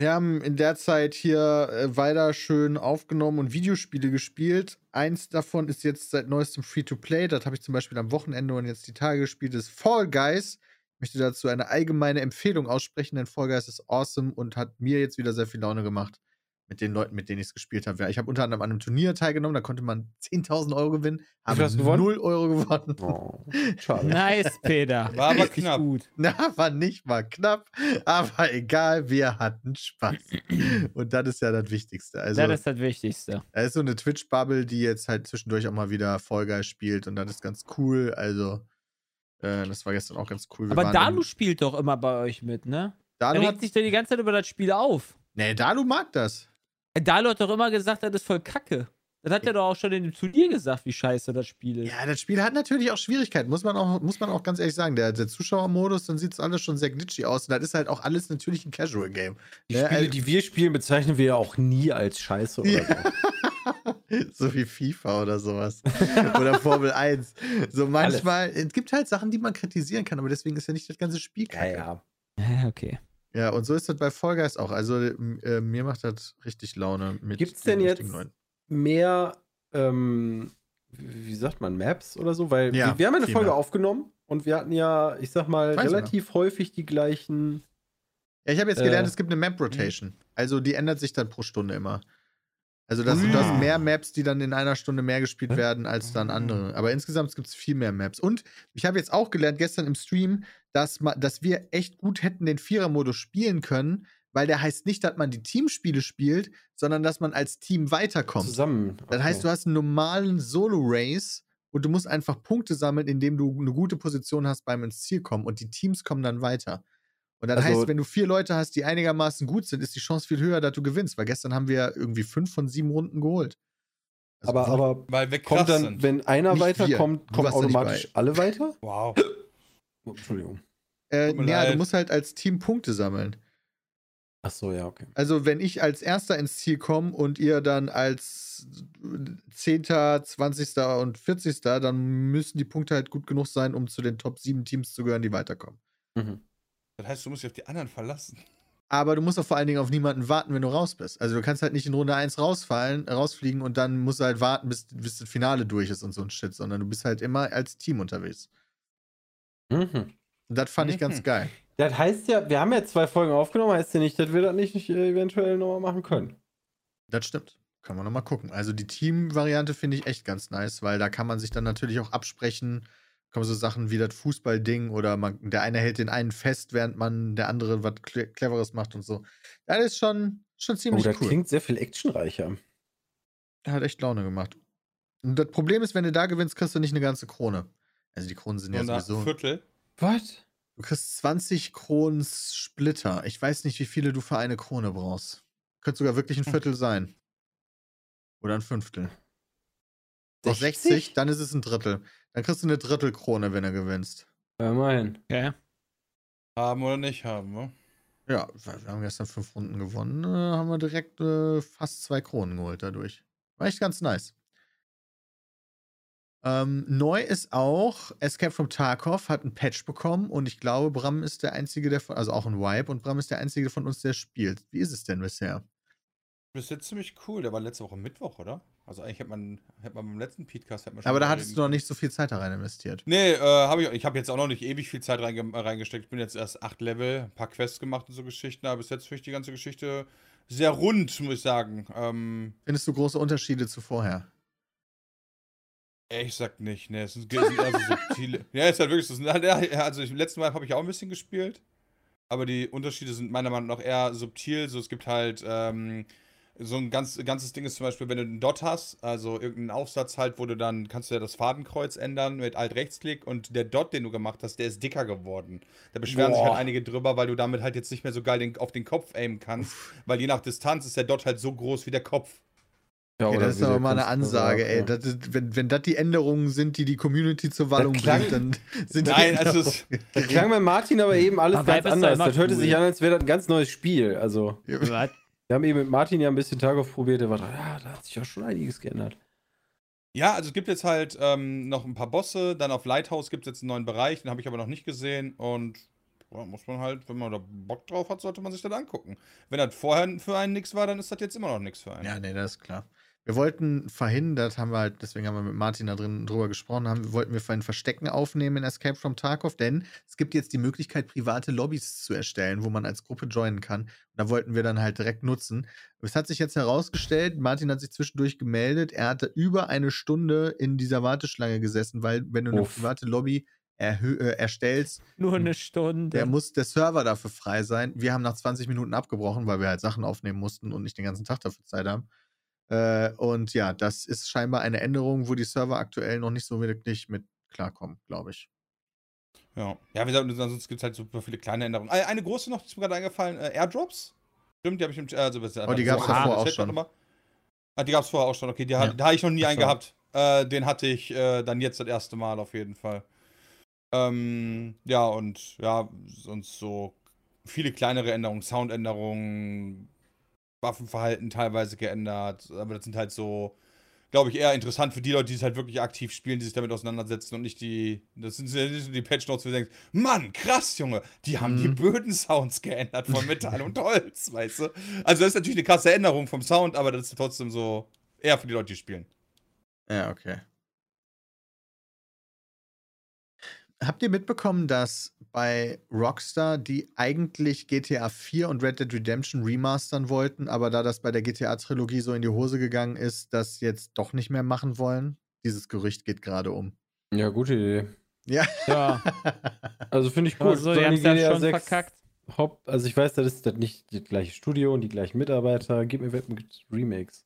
Wir haben in der Zeit hier äh, weiter schön aufgenommen und Videospiele gespielt. Eins davon ist jetzt seit neuestem Free-to-Play. Das habe ich zum Beispiel am Wochenende und jetzt die Tage gespielt. Das ist Fall Guys. Ich möchte dazu eine allgemeine Empfehlung aussprechen, denn Fall Guys ist awesome und hat mir jetzt wieder sehr viel Laune gemacht mit den Leuten, mit denen ich es gespielt habe. Ja, ich habe unter anderem an einem Turnier teilgenommen, da konnte man 10.000 Euro gewinnen. Habe 0 Euro gewonnen. Oh, schade. nice, Peter. War aber knapp. Gut. Na, war nicht mal knapp, aber egal, wir hatten Spaß. Und das ist ja das Wichtigste. Also, das ist das Wichtigste. Da ist so eine Twitch-Bubble, die jetzt halt zwischendurch auch mal wieder Vollgeist spielt und das ist ganz cool. Also, äh, das war gestern auch ganz cool. Wir aber Dalu spielt doch immer bei euch mit, ne? Dalu er regt sich doch die ganze Zeit über das Spiel auf. Nee, Dalu mag das. Dalo hat doch immer gesagt, das ist voll kacke. Das hat er doch auch schon in dem Turnier gesagt, wie scheiße das Spiel ist. Ja, das Spiel hat natürlich auch Schwierigkeiten, muss man auch, muss man auch ganz ehrlich sagen. Der, der Zuschauermodus, dann sieht es alles schon sehr glitchy aus. Und das ist halt auch alles natürlich ein Casual-Game. Die ja, Spiele, also, die wir spielen, bezeichnen wir ja auch nie als scheiße oder so. so wie FIFA oder sowas. oder Formel 1. So manchmal, alles. es gibt halt Sachen, die man kritisieren kann, aber deswegen ist ja nicht das ganze Spiel kacke. Ja, ja. okay. Ja, und so ist das bei Fall Guys auch. Also äh, mir macht das richtig Laune. Gibt es denn jetzt Leuten. mehr, ähm, wie sagt man, Maps oder so? Weil ja, wir, wir, haben eine Folge mehr. aufgenommen und wir hatten ja, ich sag mal, Weiß relativ häufig die gleichen. Ja, ich habe jetzt gelernt, äh, es gibt eine Map Rotation. Also die ändert sich dann pro Stunde immer. Also das, mm. das mehr Maps, die dann in einer Stunde mehr gespielt werden als dann andere. Aber insgesamt gibt es viel mehr Maps. Und ich habe jetzt auch gelernt, gestern im Stream, dass, dass wir echt gut hätten den Vierer-Modus spielen können, weil der heißt nicht, dass man die Teamspiele spielt, sondern dass man als Team weiterkommt. Zusammen. Okay. Das heißt, du hast einen normalen Solo-Race und du musst einfach Punkte sammeln, indem du eine gute Position hast beim ins Ziel kommen und die Teams kommen dann weiter. Und dann also, heißt, wenn du vier Leute hast, die einigermaßen gut sind, ist die Chance viel höher, dass du gewinnst. Weil gestern haben wir irgendwie fünf von sieben Runden geholt. Also aber, aber weil wir kommt dann, sind. wenn einer weiterkommt, kommen automatisch alle weiter? Wow. Oh, Entschuldigung. Äh, ja, du musst halt als Team Punkte sammeln. Ach so, ja, okay. Also, wenn ich als Erster ins Ziel komme und ihr dann als Zehnter, Zwanzigster und Vierzigster, dann müssen die Punkte halt gut genug sein, um zu den Top 7 Teams zu gehören, die weiterkommen. Mhm. Das heißt, du musst dich auf die anderen verlassen. Aber du musst auch vor allen Dingen auf niemanden warten, wenn du raus bist. Also du kannst halt nicht in Runde 1 rausfallen, rausfliegen und dann musst du halt warten, bis, bis das Finale durch ist und so ein Shit, sondern du bist halt immer als Team unterwegs. Mhm. Das fand ich ganz Mhm. geil. Das heißt ja, wir haben ja zwei Folgen aufgenommen, heißt ja nicht, dass wir das nicht, nicht äh, eventuell nochmal machen können. Das stimmt. Kann man nochmal gucken. Also die Team-Variante finde ich echt ganz nice, weil da kann man sich dann natürlich auch absprechen. Kommen so Sachen wie das Fußballding oder man, der eine hält den einen fest, während man der andere was Cle Cleveres macht und so. Das ist schon, schon Oh, ziemlich das cool. klingt sehr viel actionreicher. Hat echt Laune gemacht. Und das Problem ist, wenn du da gewinnst, kriegst du nicht eine ganze Krone. Also die Kronen sind ja sowieso. Viertel. Was? Du kriegst 20 Kronen Splitter. Ich weiß nicht, wie viele du für eine Krone brauchst. Könnte sogar wirklich ein Hm. Viertel sein. Oder ein Fünftel. Noch 60, dann ist es ein Drittel. Dann kriegst du eine Drittelkrone, wenn du gewinnst. Ja, immerhin. Okay. Haben oder nicht haben, ne? Ja, wir wir haben gestern fünf Runden gewonnen. Äh, haben wir direkt äh, fast zwei Kronen geholt dadurch. War echt ganz nice. Ähm, neu ist auch, Escape from Tarkov hat ein Patch bekommen und ich glaube, Bram ist der Einzige, der von, also auch ein Wipe und Bram ist der Einzige von uns, der spielt. Wie ist es denn bisher? Bis jetzt ziemlich cool. Der war letzte Woche Mittwoch, oder? Also eigentlich hätte man, hätte man beim letzten Podcast hätte man schon Aber da hattest du noch nicht so viel Zeit da rein investiert. Nee, äh, habe ich. Ich habe jetzt auch noch nicht ewig viel Zeit reinge reingesteckt. Ich bin jetzt erst acht Level, ein paar Quests gemacht und so Geschichten, aber bis jetzt finde ich die ganze Geschichte sehr rund, muss ich sagen. Ähm, Findest du große Unterschiede zu vorher? Ehrlich gesagt nicht, ne. Es sind, es sind also subtile. ja, ist halt wirklich so. es sind halt- Also im letzten Mal habe ich auch ein bisschen gespielt. Aber die Unterschiede sind meiner Meinung nach eher subtil. So, es gibt halt, ähm, so ein ganz, ganzes Ding ist zum Beispiel, wenn du einen Dot hast, also irgendeinen Aufsatz halt, wo du dann, kannst du ja das Fadenkreuz ändern mit Alt-Rechtsklick und der Dot, den du gemacht hast, der ist dicker geworden. Da beschweren sich Boah. halt einige drüber, weil du damit halt jetzt nicht mehr so geil den, auf den Kopf aimen kannst, weil je nach Distanz ist der Dot halt so groß wie der Kopf. Ja, oder das ist aber mal eine Ansage, ey. ja. Das ist, wenn, wenn das die Änderungen sind, die die Community zur Wallung klang- bringt, dann sind die Nein, also es- Änderungen Das klang bei Martin aber eben alles Aber ganz anders. Das hörte cool. sich an, als wäre das ein ganz neues Spiel. Also, Was? wir haben eben mit Martin ja ein bisschen Tarkov probiert. Der war dran, ja, da hat sich auch schon einiges geändert. Ja, also es gibt jetzt halt ähm, noch ein paar Bosse. Dann auf Lighthouse gibt es jetzt einen neuen Bereich, den habe ich aber noch nicht gesehen. Und ja, muss man halt, wenn man da Bock drauf hat, sollte man sich das angucken. Wenn das vorher für einen nichts war, dann ist das jetzt immer noch nichts für einen. Ja, nee, das ist klar. Wir wollten verhindert, haben wir halt, deswegen haben wir mit Martin da drin drüber gesprochen, haben, wollten wir vorhin Verstecken aufnehmen in Escape from Tarkov, denn es gibt jetzt die Möglichkeit, private Lobbys zu erstellen, wo man als Gruppe joinen kann. Und da wollten wir dann halt direkt nutzen. Es hat sich jetzt herausgestellt, Martin hat sich zwischendurch gemeldet, er hatte über eine Stunde in dieser Warteschlange gesessen, weil wenn du eine Uff. private Lobby äh, erstellst, Nur eine Stunde. der muss der Server dafür frei sein. Wir haben nach 20 Minuten abgebrochen, weil wir halt Sachen aufnehmen mussten und nicht den ganzen Tag dafür Zeit haben. Äh, und ja, das ist scheinbar eine Änderung, wo die Server aktuell noch nicht so wirklich mit klarkommen, glaube ich. Ja, ja wie gesagt, sonst gibt es halt super viele kleine Änderungen. Eine, eine große noch, die ist mir gerade eingefallen, äh, Airdrops. Stimmt, die habe ich im also, Oh, die gab's ah, davor auch schon. Ah, die gab es vorher auch schon, okay. Die hat, Ja. Da habe ich noch nie einen gehabt. Äh, den hatte ich äh, dann jetzt das erste Mal auf jeden Fall. Ähm, ja, und ja, sonst so viele kleinere Änderungen, Soundänderungen, Waffenverhalten teilweise geändert. Aber das sind halt so, glaube ich, eher interessant für die Leute, die es halt wirklich aktiv spielen, die sich damit auseinandersetzen und nicht die. Das sind ja nicht so die Patch Notes, wo du denkst, Mann, krass, Junge, die haben die Mhm. Böden-Sounds geändert von Metall und Holz, weißt du? Also, das ist natürlich eine krasse Änderung vom Sound, aber das ist trotzdem so eher für die Leute, die spielen. Ja, okay. Habt ihr mitbekommen, dass bei Rockstar die eigentlich GTA 4 und Red Dead Redemption remastern wollten, aber da das bei der GTA-Trilogie so in die Hose gegangen ist, das jetzt doch nicht mehr machen wollen? Dieses Gerücht geht gerade um. Ja, gute Idee. Ja. Ja, Also finde ich cool. gut. so, haben ja GTA schon 6 verkackt. Haupt, also ich weiß, das ist das nicht das gleiche Studio und die gleichen Mitarbeiter. Gib mir Remakes.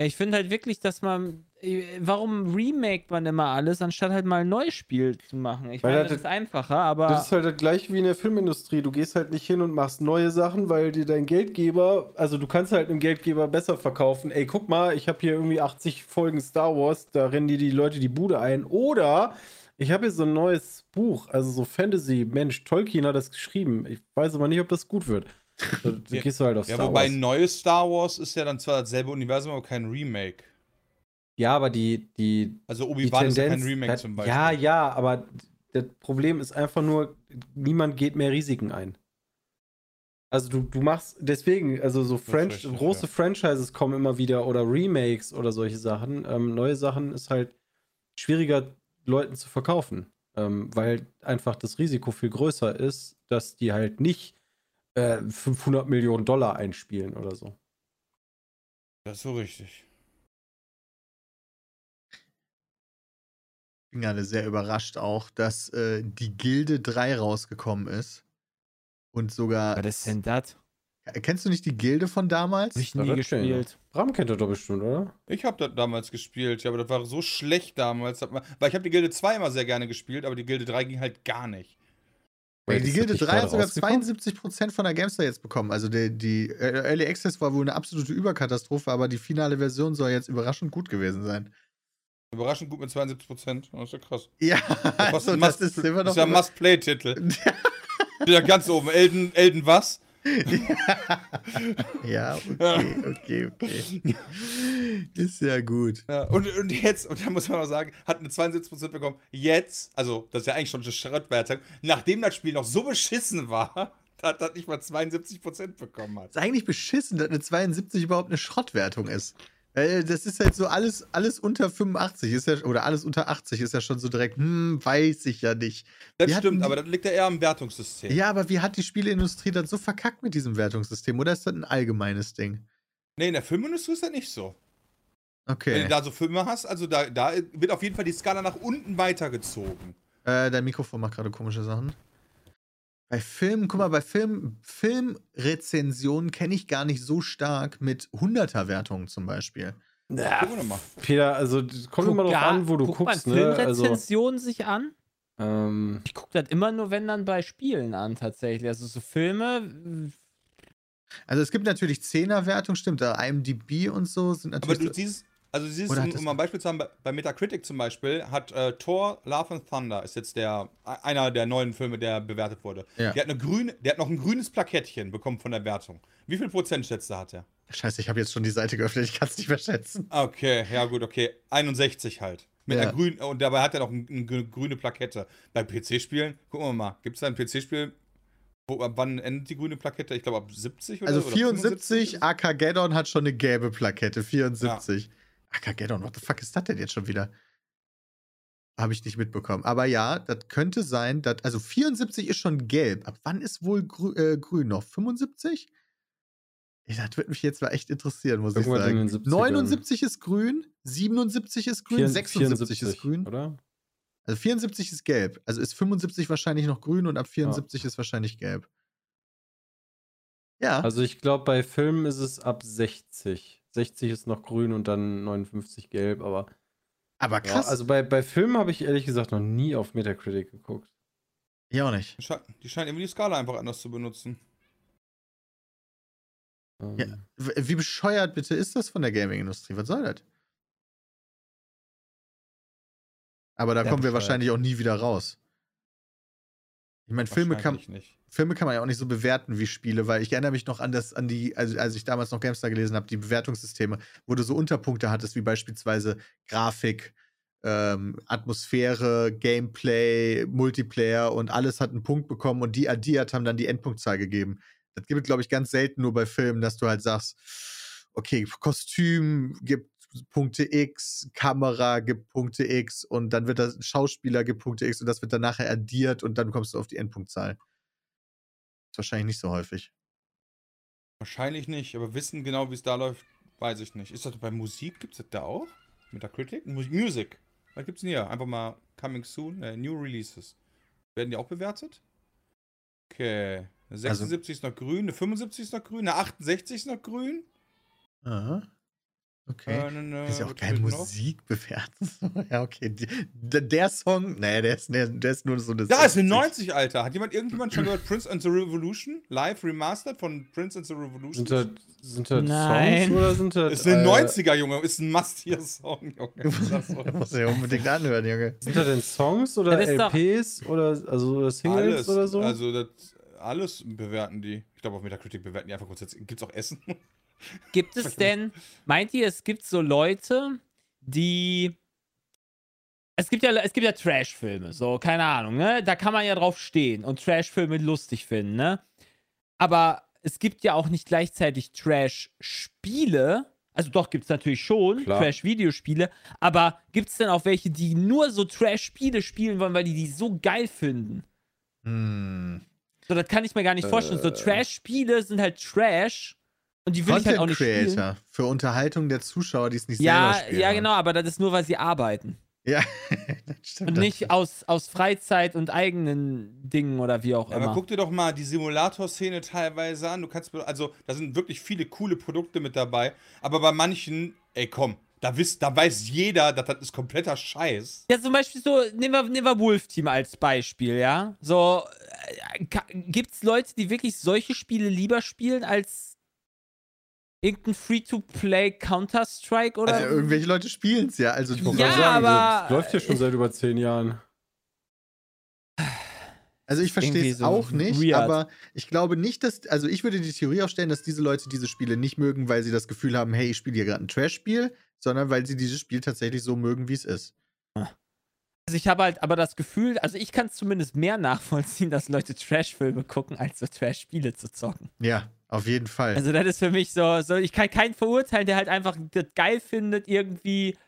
Ja, ich finde halt wirklich, dass man. Äh, Warum remake man immer alles, anstatt halt mal ein neues Spiel zu machen? Ich Weil meine, das- das ist einfacher, aber. Das ist halt das gleiche wie in der Filmindustrie. Du gehst halt nicht hin und machst neue Sachen, weil dir dein Geldgeber, also du kannst halt einem Geldgeber besser verkaufen. Ey, guck mal, ich habe hier irgendwie 80 Folgen Star Wars, da rennen die, die Leute die Bude ein. Oder ich habe hier so ein neues Buch, also so Fantasy. Mensch, Tolkien hat das geschrieben. Ich weiß aber nicht, ob das gut wird. Da, da Ja. gehst du halt auf Ja, Star wobei Wars. ein neues Star Wars ist ja dann zwar dasselbe Universum, aber kein Remake. Ja, aber die, die, Also Obi-Wan ist kein. Remake das- zum Beispiel. ja, ja, aber das Problem ist einfach nur, niemand geht mehr Risiken ein. Also du, du machst deswegen, also so French, richtig, große ja. Franchises kommen immer wieder oder Remakes oder solche Sachen. Ähm, neue Sachen ist halt schwieriger Leuten zu verkaufen, ähm, weil einfach das Risiko viel größer ist, dass die halt nicht äh, 500 Millionen Dollar einspielen oder so. Das ist so richtig. Bin gerade sehr überrascht auch, dass äh, die Gilde 3 rausgekommen ist. Und sogar. Was ist denn das? Kennst du nicht die Gilde von damals? Hab ich nie gespielt. Bram kennt das doch bestimmt, oder? Ich habe das damals gespielt, ja, aber das war so schlecht damals. Weil ich habe die Gilde 2 immer sehr gerne gespielt, aber die Gilde 3 ging halt gar nicht. Weil die Gilde 3 hat sogar 72% von der Gamestar jetzt bekommen. Also die, die Early Access war wohl eine absolute Überkatastrophe, aber die finale Version soll jetzt überraschend gut gewesen sein. Überraschend gut mit 72%. Das ist ja krass. Ja, das, also, das ist immer noch. Das ist ja ein Must-Play-Titel. ja ganz oben. Elden, Elden was? ja, okay, okay, okay. Ist ja gut. Ja, und, und jetzt, und da muss man auch sagen, hat eine 72% bekommen. Jetzt, also, das ist ja eigentlich schon eine Schrittwertung, nachdem das Spiel noch so beschissen war, hat das nicht mal 72% bekommen hat. ist eigentlich beschissen, dass eine 72 überhaupt eine Schrottwertung ist. Äh, das ist halt so alles, alles unter 85 ist ja, oder alles unter 80 ist ja schon so direkt, hm, weiß ich ja nicht. Das wie stimmt, aber das liegt ja eher am Wertungssystem. Ja, aber wie hat die Spieleindustrie dann so verkackt mit diesem Wertungssystem? Oder ist das ein allgemeines Ding? Nee, in der Filmindustrie ist das nicht so. Okay. Wenn du da so Filme hast, also da, da wird auf jeden Fall die Skala nach unten weitergezogen. Äh, dein Mikrofon macht gerade komische Sachen. Bei Filmen, guck mal, bei Film, Filmrezensionen kenne ich gar nicht so stark mit 100er-Wertungen zum Beispiel. Ja, Peter, also kommt immer drauf an, wo du guck guckst. Man ne? Filmrezensionen also, sich an? Ähm, ich gucke das immer nur, wenn dann bei Spielen an, tatsächlich. Also so Filme. Also es gibt natürlich 10er-Wertungen, stimmt, da IMDb und so sind natürlich. Aber du siehst, also siehst du, um, um mal ein Beispiel zu haben, bei Metacritic zum Beispiel hat äh, Thor Love and Thunder, ist jetzt der einer der neuen Filme, der bewertet wurde. Ja. Der, hat eine grüne, der hat noch ein grünes Plakettchen bekommen von der Wertung. Wie viel Prozentsätze hat er? Scheiße, ich habe jetzt schon die Seite geöffnet, ich kann es nicht mehr schätzen. Okay, ja gut, okay. 61 halt. Mit ja. einer grünen, und dabei hat er noch eine ein grüne Plakette. Bei PC-Spielen, gucken wir mal, gibt es da ein PC-Spiel, wo, ab wann endet die grüne Plakette? Ich glaube ab 70 oder Also 74, oder AK hat schon eine gelbe Plakette, 74. Ja. Armageddon, what the fuck ist das denn jetzt schon wieder? Habe ich nicht mitbekommen. Aber ja, das könnte sein, dass, also 74 ist schon gelb. Ab wann ist wohl grü äh, grün noch? 75? Ja, das würde mich jetzt mal echt interessieren, muss Irgendwann ich sagen. 79 ist grün, 77 ist grün, 76 74, ist grün. Oder? Also 74 ist gelb. Also ist 75 wahrscheinlich noch grün und ab 74 ja. ist wahrscheinlich gelb. Ja. Also ich glaube, bei Filmen ist es ab 60. 60 ist noch grün und dann 59 gelb, aber. Aber krass. Ja, also bei, bei Filmen habe ich ehrlich gesagt noch nie auf Metacritic geguckt. Ja, auch nicht. Die scheinen irgendwie die Skala einfach anders zu benutzen. Ähm. Ja, wie bescheuert bitte ist das von der Gaming-Industrie? Was soll das? Aber da ja, kommen wir wahrscheinlich auch nie wieder raus. Ich meine, Filme kann, Filme kann man ja auch nicht so bewerten wie Spiele, weil ich erinnere mich noch an das, an die, also als ich damals noch GameStar gelesen habe, die Bewertungssysteme, wo du so Unterpunkte hattest, wie beispielsweise Grafik, ähm, Atmosphäre, Gameplay, Multiplayer und alles hat einen Punkt bekommen und die addiert haben dann die Endpunktzahl gegeben. Das gibt es, glaube ich, ganz selten nur bei Filmen, dass du halt sagst, okay, Kostüm gibt Punkte X, Kamera gibt Punkte X und dann wird das Schauspieler gibt Punkte X und das wird dann nachher addiert und dann kommst du auf die Endpunktzahl. Ist wahrscheinlich nicht so häufig. Wahrscheinlich nicht, aber wissen genau, wie es da läuft, weiß ich nicht. Ist das bei Musik? Gibt es das da auch? Mit der Kritik? Music. Was gibt's denn hier? Einfach mal Coming Soon, äh, New Releases. Werden die auch bewertet? Okay. Eine 76 also, ist noch grün, eine 75 ist noch grün, eine 68 ist noch grün. Aha. Okay. Äh, ne, ne, ist ja auch geil, Musik bewerten. ja, okay. Der, der Song, nee, der ist, der, der ist nur so eine. Da ist eine 90, Alter. Hat jemand irgendjemand schon gehört Prince and the Revolution? Live remastered von Prince and the Revolution? Sind das, sind das Nein. Songs oder sind das. Ist ein äh, 90er, Junge. Ist ein Must-Hear-Song, Junge. Du musst ja unbedingt anhören, Junge. Sind das denn Songs oder LPs oder also Singles alles, oder so? Also, das, alles bewerten die. Ich glaube, auf Metacritic bewerten die einfach grundsätzlich. Gibt es auch Essen? Gibt es denn, meint ihr, es gibt so Leute, die. Es gibt ja, es gibt ja Trash-Filme, so, keine Ahnung, ne? Da kann man ja drauf stehen und Trash-Filme lustig finden, ne? Aber es gibt ja auch nicht gleichzeitig Trash-Spiele. Also doch, gibt es natürlich schon, Trash-Videospiele. Aber gibt es denn auch welche, die nur so Trash-Spiele spielen wollen, weil die die so geil finden? Hm. So, das kann ich mir gar nicht vorstellen. So Äh. Trash-Spiele sind halt Trash. Und die will ich halt auch nicht spielen. Creator. Für Unterhaltung der Zuschauer, die es nicht Ja, selber spielen. ja, genau, aber das ist nur, weil sie arbeiten. Ja, das stimmt. Und nicht aus, aus Freizeit und eigenen Dingen oder wie auch Ja, immer. aber guck dir doch mal die Simulator-Szene teilweise an. Du kannst, also, da sind wirklich viele coole Produkte mit dabei. Aber bei manchen, ey, komm, da, wisst, da weiß jeder, dass das ist kompletter Scheiß. Ja, zum Beispiel so, nehmen wir, nehmen wir Wolf Team als Beispiel, ja. So, äh, gibt's Leute, die wirklich solche Spiele lieber spielen als irgendein Free-to-Play Counter-Strike oder? Also irgendwelche Leute spielen es ja. Also Ich Ja, sagen, aber- Das läuft ja schon seit über zehn Jahren. Also ich verstehe es so auch nicht, weird. aber ich glaube nicht, dass, also ich würde die Theorie aufstellen, dass diese Leute diese Spiele nicht mögen, weil sie das Gefühl haben, hey, ich spiele hier gerade ein Trash-Spiel, sondern weil sie dieses Spiel tatsächlich so mögen, wie es ist. Also ich habe halt aber das Gefühl, also ich kann es zumindest mehr nachvollziehen, dass Leute Trash-Filme gucken, als so Trash-Spiele zu zocken. Ja, auf jeden Fall. Also das ist für mich so, so ich kann keinen verurteilen, der halt einfach das geil findet, irgendwie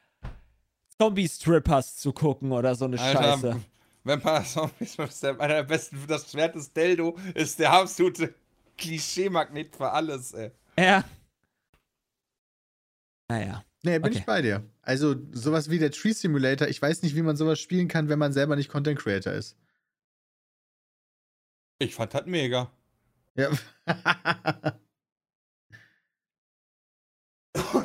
Zombie-Strippers zu gucken oder so eine Scheiße. Vampire Zombies ist der, einer der besten, das Schwert des Deldo ist der absolute Klischee-Magnet für alles, ey. Ja. Naja. nee, bin okay. ich bei dir. Also sowas wie der Tree Simulator, ich weiß nicht, wie man sowas spielen kann, wenn man selber nicht Content Creator ist. Ich fand das mega. Ja.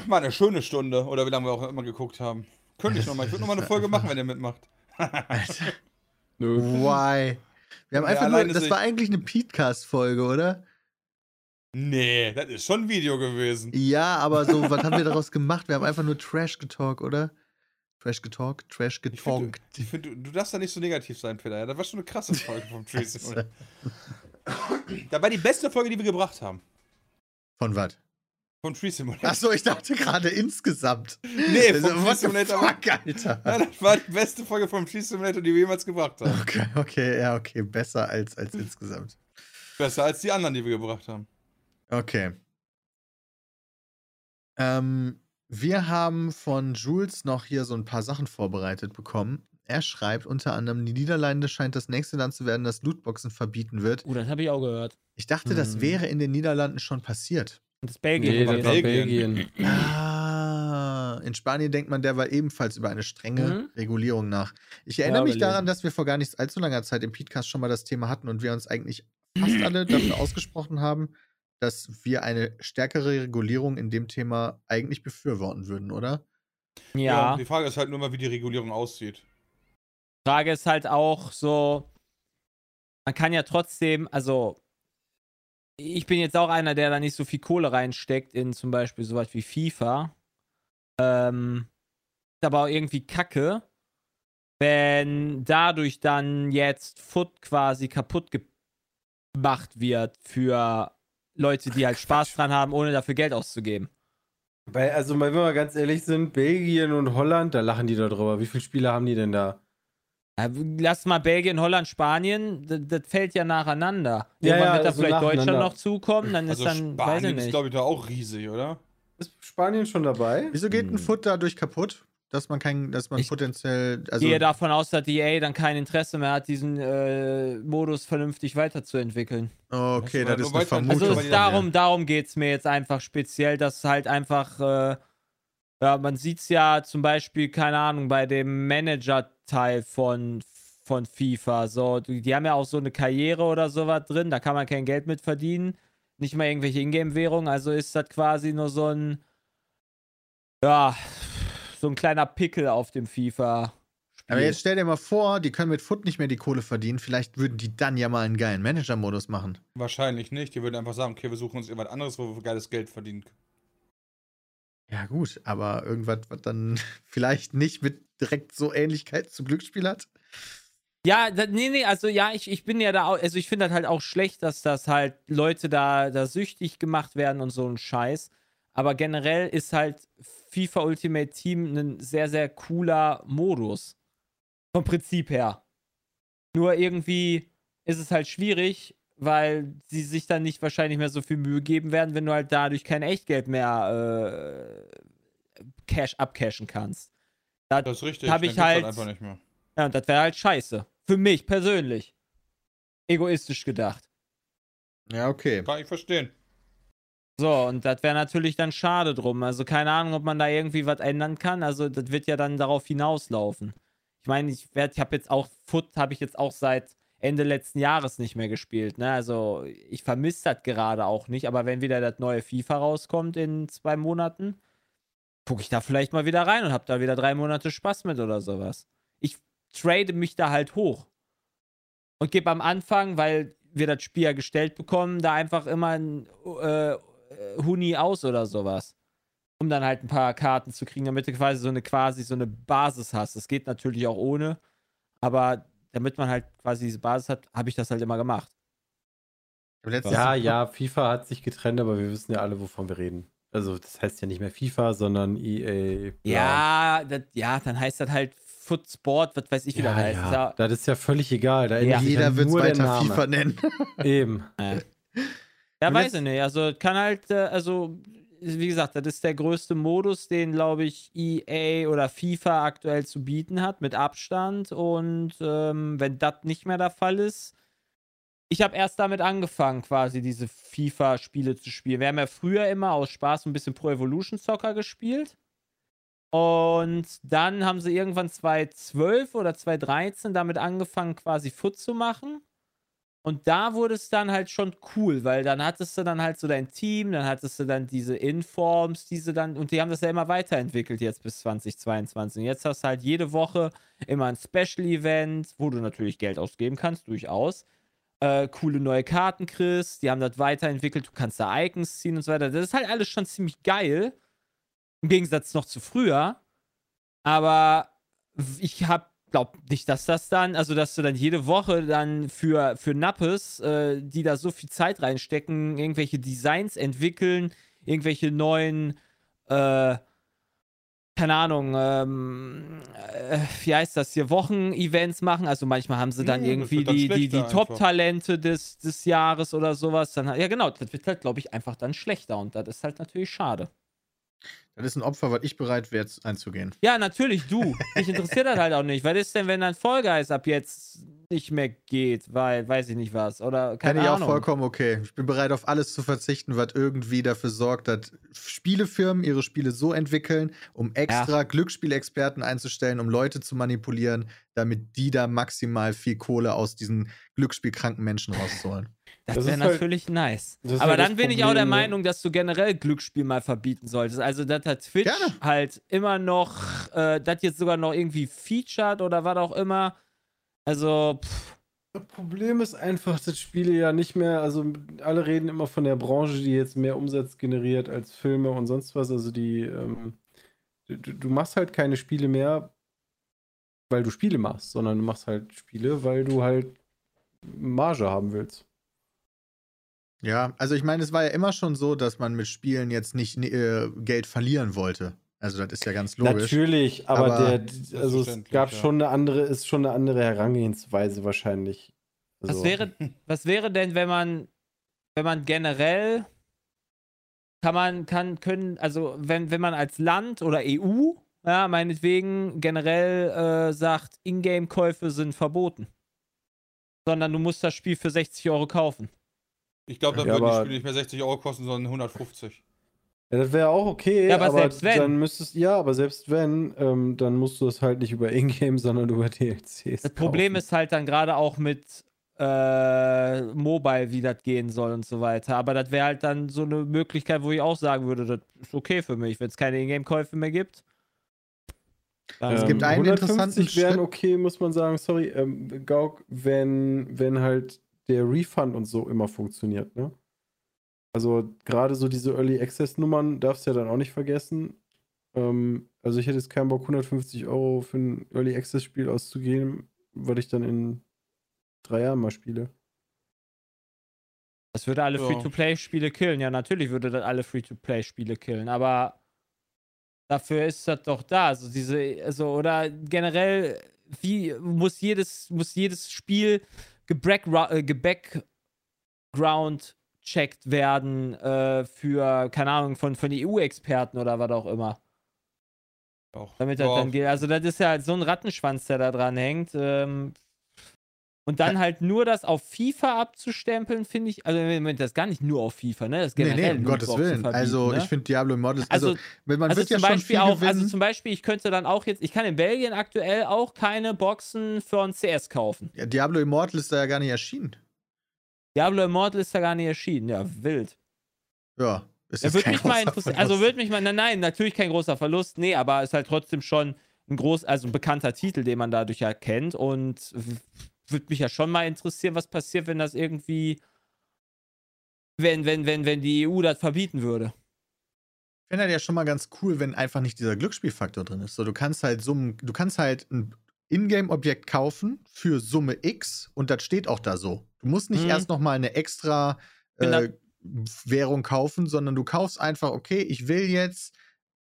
War eine schöne Stunde, oder wie lange wir auch immer geguckt haben. Könnte ich nochmal. Ich würde nochmal eine Folge machen, wenn ihr mitmacht. Alter, Nö. why? Wir haben Ja, einfach nur, alleine das war eigentlich eine Petecast-Folge, oder? Nee, das ist schon ein Video gewesen. Ja, aber so, was haben wir daraus gemacht? Wir haben einfach nur Trash getalkt, oder? Trash getalkt, Trash Ich finde, getalkt. ich find, du, du darfst da nicht so negativ sein, Peter. Ja, Das war schon eine krasse Folge vom Tracy. Das war die beste Folge, die wir gebracht haben. Von was? Vom Tree Simulator. Achso, ich dachte gerade insgesamt. Nee, Also, vom what Tree Simulator. fuck, Alter. Ja, das war die beste Folge vom Tree Simulator, die wir jemals gebracht haben. Okay, okay, ja, okay. Besser als, als insgesamt. Besser als die anderen, die wir gebracht haben. Okay. Ähm, wir haben von Jules noch hier so ein paar Sachen vorbereitet bekommen. Er schreibt unter anderem, die Niederlande scheint das nächste Land zu werden, das Lootboxen verbieten wird. Uh, das habe ich auch gehört. Ich dachte, das Hm. wäre in den Niederlanden schon passiert. Und das Belgien. Nee, das Belgien. Belgien. Ah, in Spanien denkt man derweil ebenfalls über eine strenge Mhm. Regulierung nach. Ich erinnere Ja, mich daran, dass wir vor gar nicht allzu langer Zeit im Podcast schon mal das Thema hatten und wir uns eigentlich fast alle dafür ausgesprochen haben, dass wir eine stärkere Regulierung in dem Thema eigentlich befürworten würden, oder? Ja. Die Frage ist halt nur mal, wie die Regulierung aussieht. Frage ist halt auch so, man kann ja trotzdem, also ich bin jetzt auch einer, der da nicht so viel Kohle reinsteckt in zum Beispiel sowas wie FIFA. Ähm, ist aber auch irgendwie kacke, wenn dadurch dann jetzt Foot quasi kaputt gemacht wird für Leute, die halt Spaß dran haben, ohne dafür Geld auszugeben. Weil, also, wenn wir mal ganz ehrlich sind, Belgien und Holland, da lachen die da drüber. Wie viele Spiele haben die denn da? Ja, Lass mal Belgien, Holland, Spanien, das, das fällt ja nacheinander. Ja, Irgendwann ja, wird da also vielleicht Deutschland noch zukommen, dann Also ist dann, weiß ich Spanien ist, glaube ich, da auch riesig, oder? Ist Spanien schon dabei? Wieso geht ein Hm. Foot dadurch kaputt? Dass man kein, dass man Ich potenziell, Ich also gehe davon aus, dass EA dann kein Interesse mehr hat, diesen äh, Modus vernünftig weiterzuentwickeln. okay, Das das war ist eine Also Vermutung. Es die darum, darum geht es mir jetzt einfach speziell, dass halt einfach, äh, ja, man sieht es ja zum Beispiel, keine Ahnung, bei dem Manager-Teil von, von FIFA. So, die, haben ja auch so eine Karriere oder sowas drin, da kann man kein Geld mit verdienen. Nicht mal irgendwelche Ingame-Währungen, also ist das quasi nur so ein, ja, so ein kleiner Pickel auf dem FIFA. Aber jetzt stell dir mal vor, die können mit Foot nicht mehr die Kohle verdienen. Vielleicht würden die dann ja mal einen geilen Manager-Modus machen. Wahrscheinlich nicht. Die würden einfach sagen, okay, wir suchen uns irgendwas anderes, wo wir geiles Geld verdienen können. Ja, gut, aber irgendwas, was dann vielleicht nicht mit direkt so Ähnlichkeit zu Glücksspiel hat. Ja, da, nee, nee, also ja, ich, ich bin ja da, auch, also ich finde das halt auch schlecht, dass das halt Leute da, da süchtig gemacht werden und so ein Scheiß. Aber generell ist halt FIFA Ultimate Team ein sehr, sehr cooler Modus. Vom Prinzip her. Nur irgendwie ist es halt schwierig, weil sie sich dann nicht wahrscheinlich mehr so viel Mühe geben werden, wenn du halt dadurch kein Echtgeld mehr äh, Cash abcashen kannst. Da das ist richtig. Hab ich halt, einfach nicht mehr. Ja, und das wäre halt scheiße. Für mich persönlich. Egoistisch gedacht. Ja, okay. Kann ich verstehen. So, und das wäre natürlich dann schade drum. Also keine Ahnung, ob man da irgendwie was ändern kann. Also das wird ja dann darauf hinauslaufen. Ich meine, ich werde, ich habe jetzt auch Foot, habe ich jetzt auch seit Ende letzten Jahres nicht mehr gespielt. Ne? Also ich vermisse das gerade auch nicht. Aber wenn wieder das neue FIFA rauskommt in zwei Monaten, gucke ich da vielleicht mal wieder rein und habe da wieder drei Monate Spaß mit oder sowas. Ich trade mich da halt hoch und gebe am Anfang, weil wir das Spiel ja gestellt bekommen, da einfach immer ein äh, Huni aus oder sowas. Um dann halt ein paar Karten zu kriegen, damit du quasi so eine quasi so eine Basis hast. Das geht natürlich auch ohne, aber damit man halt quasi diese Basis hat, habe ich das halt immer gemacht. Ja, ja, FIFA hat sich getrennt, aber wir wissen ja alle, wovon wir reden. Also das heißt ja nicht mehr FIFA, sondern EA. Ja, das, ja, dann heißt das halt Footsport, was weiß ich, wie ja, das heißt. Ja. Das ist ja völlig egal. Da ja. Jeder wird es weiter FIFA nennen. Eben. Ja, ja weiß ich nicht. Also kann halt, äh, also wie gesagt, das ist der größte Modus, den, glaube ich, EA oder FIFA aktuell zu bieten hat, mit Abstand. Und ähm, wenn das nicht mehr der Fall ist, ich habe erst damit angefangen, quasi diese FIFA-Spiele zu spielen. Wir haben ja früher immer aus Spaß ein bisschen Pro Evolution Soccer gespielt. Und dann haben sie irgendwann 2012 oder 2013 damit angefangen, quasi Foot zu machen. Und da wurde es dann halt schon cool, weil dann hattest du dann halt so dein Team, dann hattest du dann diese Informs, diese dann, und die haben das ja immer weiterentwickelt jetzt bis 2022. Und jetzt hast du halt jede Woche immer ein Special-Event, wo du natürlich Geld ausgeben kannst, durchaus äh, coole neue Karten kriegst. Die haben das weiterentwickelt. Du kannst da Icons ziehen und so weiter. Das ist halt alles schon ziemlich geil. Im Gegensatz noch zu früher. Aber ich hab, glaub nicht, dass das dann, also dass du dann jede Woche dann für, für Nappes, äh, die da so viel Zeit reinstecken, irgendwelche Designs entwickeln, irgendwelche neuen äh, keine Ahnung, ähm, äh, wie heißt das hier, Wochen-Events machen. Also manchmal haben sie dann ja, irgendwie dann die, die, die Top-Talente des, des Jahres oder sowas. Dann, ja, genau, das wird halt, glaube ich, einfach dann schlechter und das ist halt natürlich schade. Das ist ein Opfer, was ich bereit wäre, einzugehen. Ja, natürlich, du. Mich interessiert das halt auch nicht. Was ist denn, wenn dann Vollgeist ab jetzt nicht mehr geht, weil weiß ich nicht was oder keine Kann Ahnung. ich auch vollkommen okay. Ich bin bereit auf alles zu verzichten, was irgendwie dafür sorgt, dass Spielefirmen ihre Spiele so entwickeln, um extra ja. Glücksspielexperten einzustellen, um Leute zu manipulieren, damit die da maximal viel Kohle aus diesen glücksspielkranken Menschen rausholen. Das, das wäre halt, natürlich nice. Aber halt dann bin ich auch der ne? Meinung, dass du generell Glücksspiel mal verbieten solltest. Also, dass hat Twitch Gerne. halt immer noch, äh, das jetzt sogar noch irgendwie featured oder was auch immer also, pff. Das Problem ist einfach, dass Spiele ja nicht mehr, also alle reden immer von der Branche, die jetzt mehr Umsatz generiert als Filme und sonst was. Also die, ähm, du, du machst halt keine Spiele mehr, weil du Spiele machst, sondern du machst halt Spiele, weil du halt Marge haben willst. Ja, also ich meine, es war ja immer schon so, dass man mit Spielen jetzt nicht äh, Geld verlieren wollte. Also das ist ja ganz logisch. Natürlich, aber, aber der, also es gab ja. schon eine andere, ist schon eine andere Herangehensweise wahrscheinlich. Also. Was wäre, was wäre denn, wenn man, wenn man generell kann man, kann, können, also wenn, wenn man als Land oder EU, ja, meinetwegen generell äh, sagt, Ingame-Käufe sind verboten. Sondern du musst das Spiel für 60 Euro kaufen. Ich glaube, dann ja, würden die Spiele nicht mehr 60 Euro kosten, sondern 150. Ja, das wäre auch okay, ja, aber, aber selbst wenn. dann müsstest ja, aber selbst wenn, ähm, dann musst du es halt nicht über Ingame, sondern über DLCs. Das Problem ist halt dann gerade auch mit äh, Mobile, wie das gehen soll und so weiter. Aber das wäre halt dann so eine Möglichkeit, wo ich auch sagen würde, das ist okay für mich, wenn es keine Ingame-Käufe mehr gibt. Dann es gibt einen 150 wären okay, muss man sagen. Sorry, ähm, Gauk, wenn, wenn halt der Refund und so immer funktioniert, ne? Also gerade so diese Early Access Nummern darfst du ja dann auch nicht vergessen. Ähm, also ich hätte jetzt keinen Bock, 150 Euro für ein Early Access Spiel auszugeben, weil ich dann in drei Jahren mal spiele. Das würde alle ja. Free-to-Play-Spiele killen. Ja, natürlich würde das alle Free-to-Play-Spiele killen, aber dafür ist das doch da. Also diese, also, oder generell, wie muss jedes, muss jedes Spiel äh, geback ground-checkt werden äh, für, keine Ahnung, von, von EU-Experten oder was auch immer. Auch. Damit das Ja, dann geht. Also, das ist ja so ein Rattenschwanz, der da dran hängt. Ähm, und dann halt nur das auf FIFA abzustempeln, finde ich, also Moment, das ist gar nicht nur auf FIFA, ne? Das ist Nee, generell nee, um Gottes Willen. verbieten, also, ne? ich finde Diablo Immortal, also, Also- man also wird zum ja schon Beispiel viel auch, gewinnen. also zum Beispiel, ich könnte dann auch jetzt, ich kann in Belgien aktuell auch keine Boxen für ein CS kaufen. ja, Diablo Immortal ist da ja gar nicht erschienen. Diablo Immortal ist da gar nicht erschienen, ja, wild. Ja, ist Er jetzt würde kein mich mal interessieren, also würde mich mal, nein, nein, natürlich kein großer Verlust, nee, aber ist halt trotzdem schon ein groß, also ein bekannter Titel, den man dadurch ja kennt und würde mich ja schon mal interessieren, was passiert, wenn das irgendwie, wenn, wenn, wenn, wenn die EU das verbieten würde. Ich finde halt ja schon mal ganz cool, wenn einfach nicht dieser Glücksspielfaktor drin ist. So, du kannst halt Summen, du kannst halt ein Ingame-Objekt kaufen für Summe X und das steht auch da so. Du musst nicht Mhm. erst noch mal eine extra äh, Währung kaufen, sondern du kaufst einfach, okay, ich will jetzt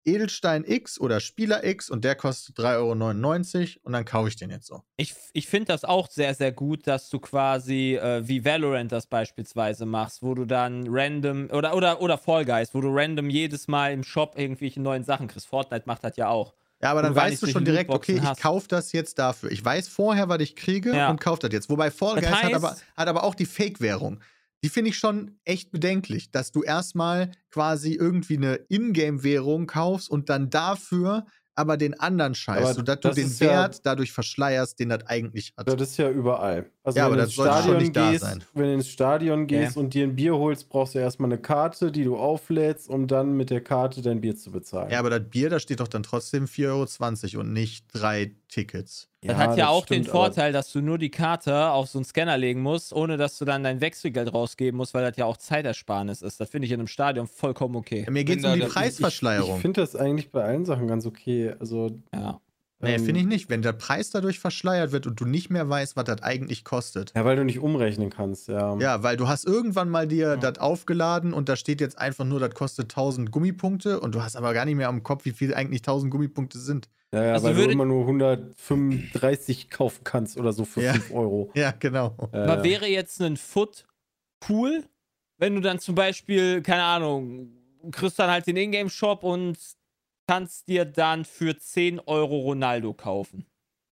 Edelstein X oder Spieler X und der kostet 3,99 Euro und dann kaufe ich den jetzt so. Ich, ich finde das auch sehr, sehr gut, dass du quasi äh, wie Valorant das beispielsweise machst, wo du dann random oder, oder, oder Fall Guys, wo du random jedes Mal im Shop irgendwelche neuen Sachen kriegst. Fortnite macht das ja auch. Ja, aber dann weißt du schon direkt, okay, ich kaufe das jetzt dafür. Ich weiß vorher, was ich kriege Ja. und kaufe das jetzt. Wobei Fall Das Guys hat, heißt- aber, hat aber auch die Fake-Währung. Die finde ich schon echt bedenklich, dass du erstmal quasi irgendwie eine Ingame-Währung kaufst und dann dafür aber den anderen Scheiß, Aber sodass du den ist ja- Wert dadurch verschleierst, den das eigentlich hat. Das ist ja überall. Also Ja, wenn aber du das ins sollte schon Stadion nicht da gehst, sein. wenn du ins Stadion gehst Ja. und dir ein Bier holst, brauchst du erstmal eine Karte, die du auflädst, um dann mit der Karte dein Bier zu bezahlen. Ja, aber das Bier, da steht doch dann trotzdem 4,20 Euro und nicht drei Tickets. Das hat ja auch den stimmt, aber- Vorteil, dass du nur die Karte auf so einen Scanner legen musst, ohne dass du dann dein Wechselgeld rausgeben musst, weil das ja auch Zeitersparnis ist. Das finde ich in einem Stadion vollkommen okay. Ja, mir geht es um die der- ich- ich- Preisverschleierung. finde das eigentlich bei allen Sachen ganz okay. Also, Ja. Nee, ähm, finde ich nicht. Wenn der Preis dadurch verschleiert wird und du nicht mehr weißt, was das eigentlich kostet. Ja, weil du nicht umrechnen kannst, ja. Ja, weil du hast irgendwann mal dir Ja. das aufgeladen und da steht jetzt einfach nur, das kostet 1000 Gummipunkte und du hast aber gar nicht mehr am Kopf, wie viel eigentlich 1000 Gummipunkte sind. Ja, ja Also weil würde- du immer nur 135 kaufen kannst oder so für Ja. 5 Euro. Ja, genau. Äh, Aber wäre jetzt ein Foot cool, wenn du dann zum Beispiel, keine Ahnung, kriegst dann halt den Ingame-Shop und kannst dir dann für 10 Euro Ronaldo kaufen.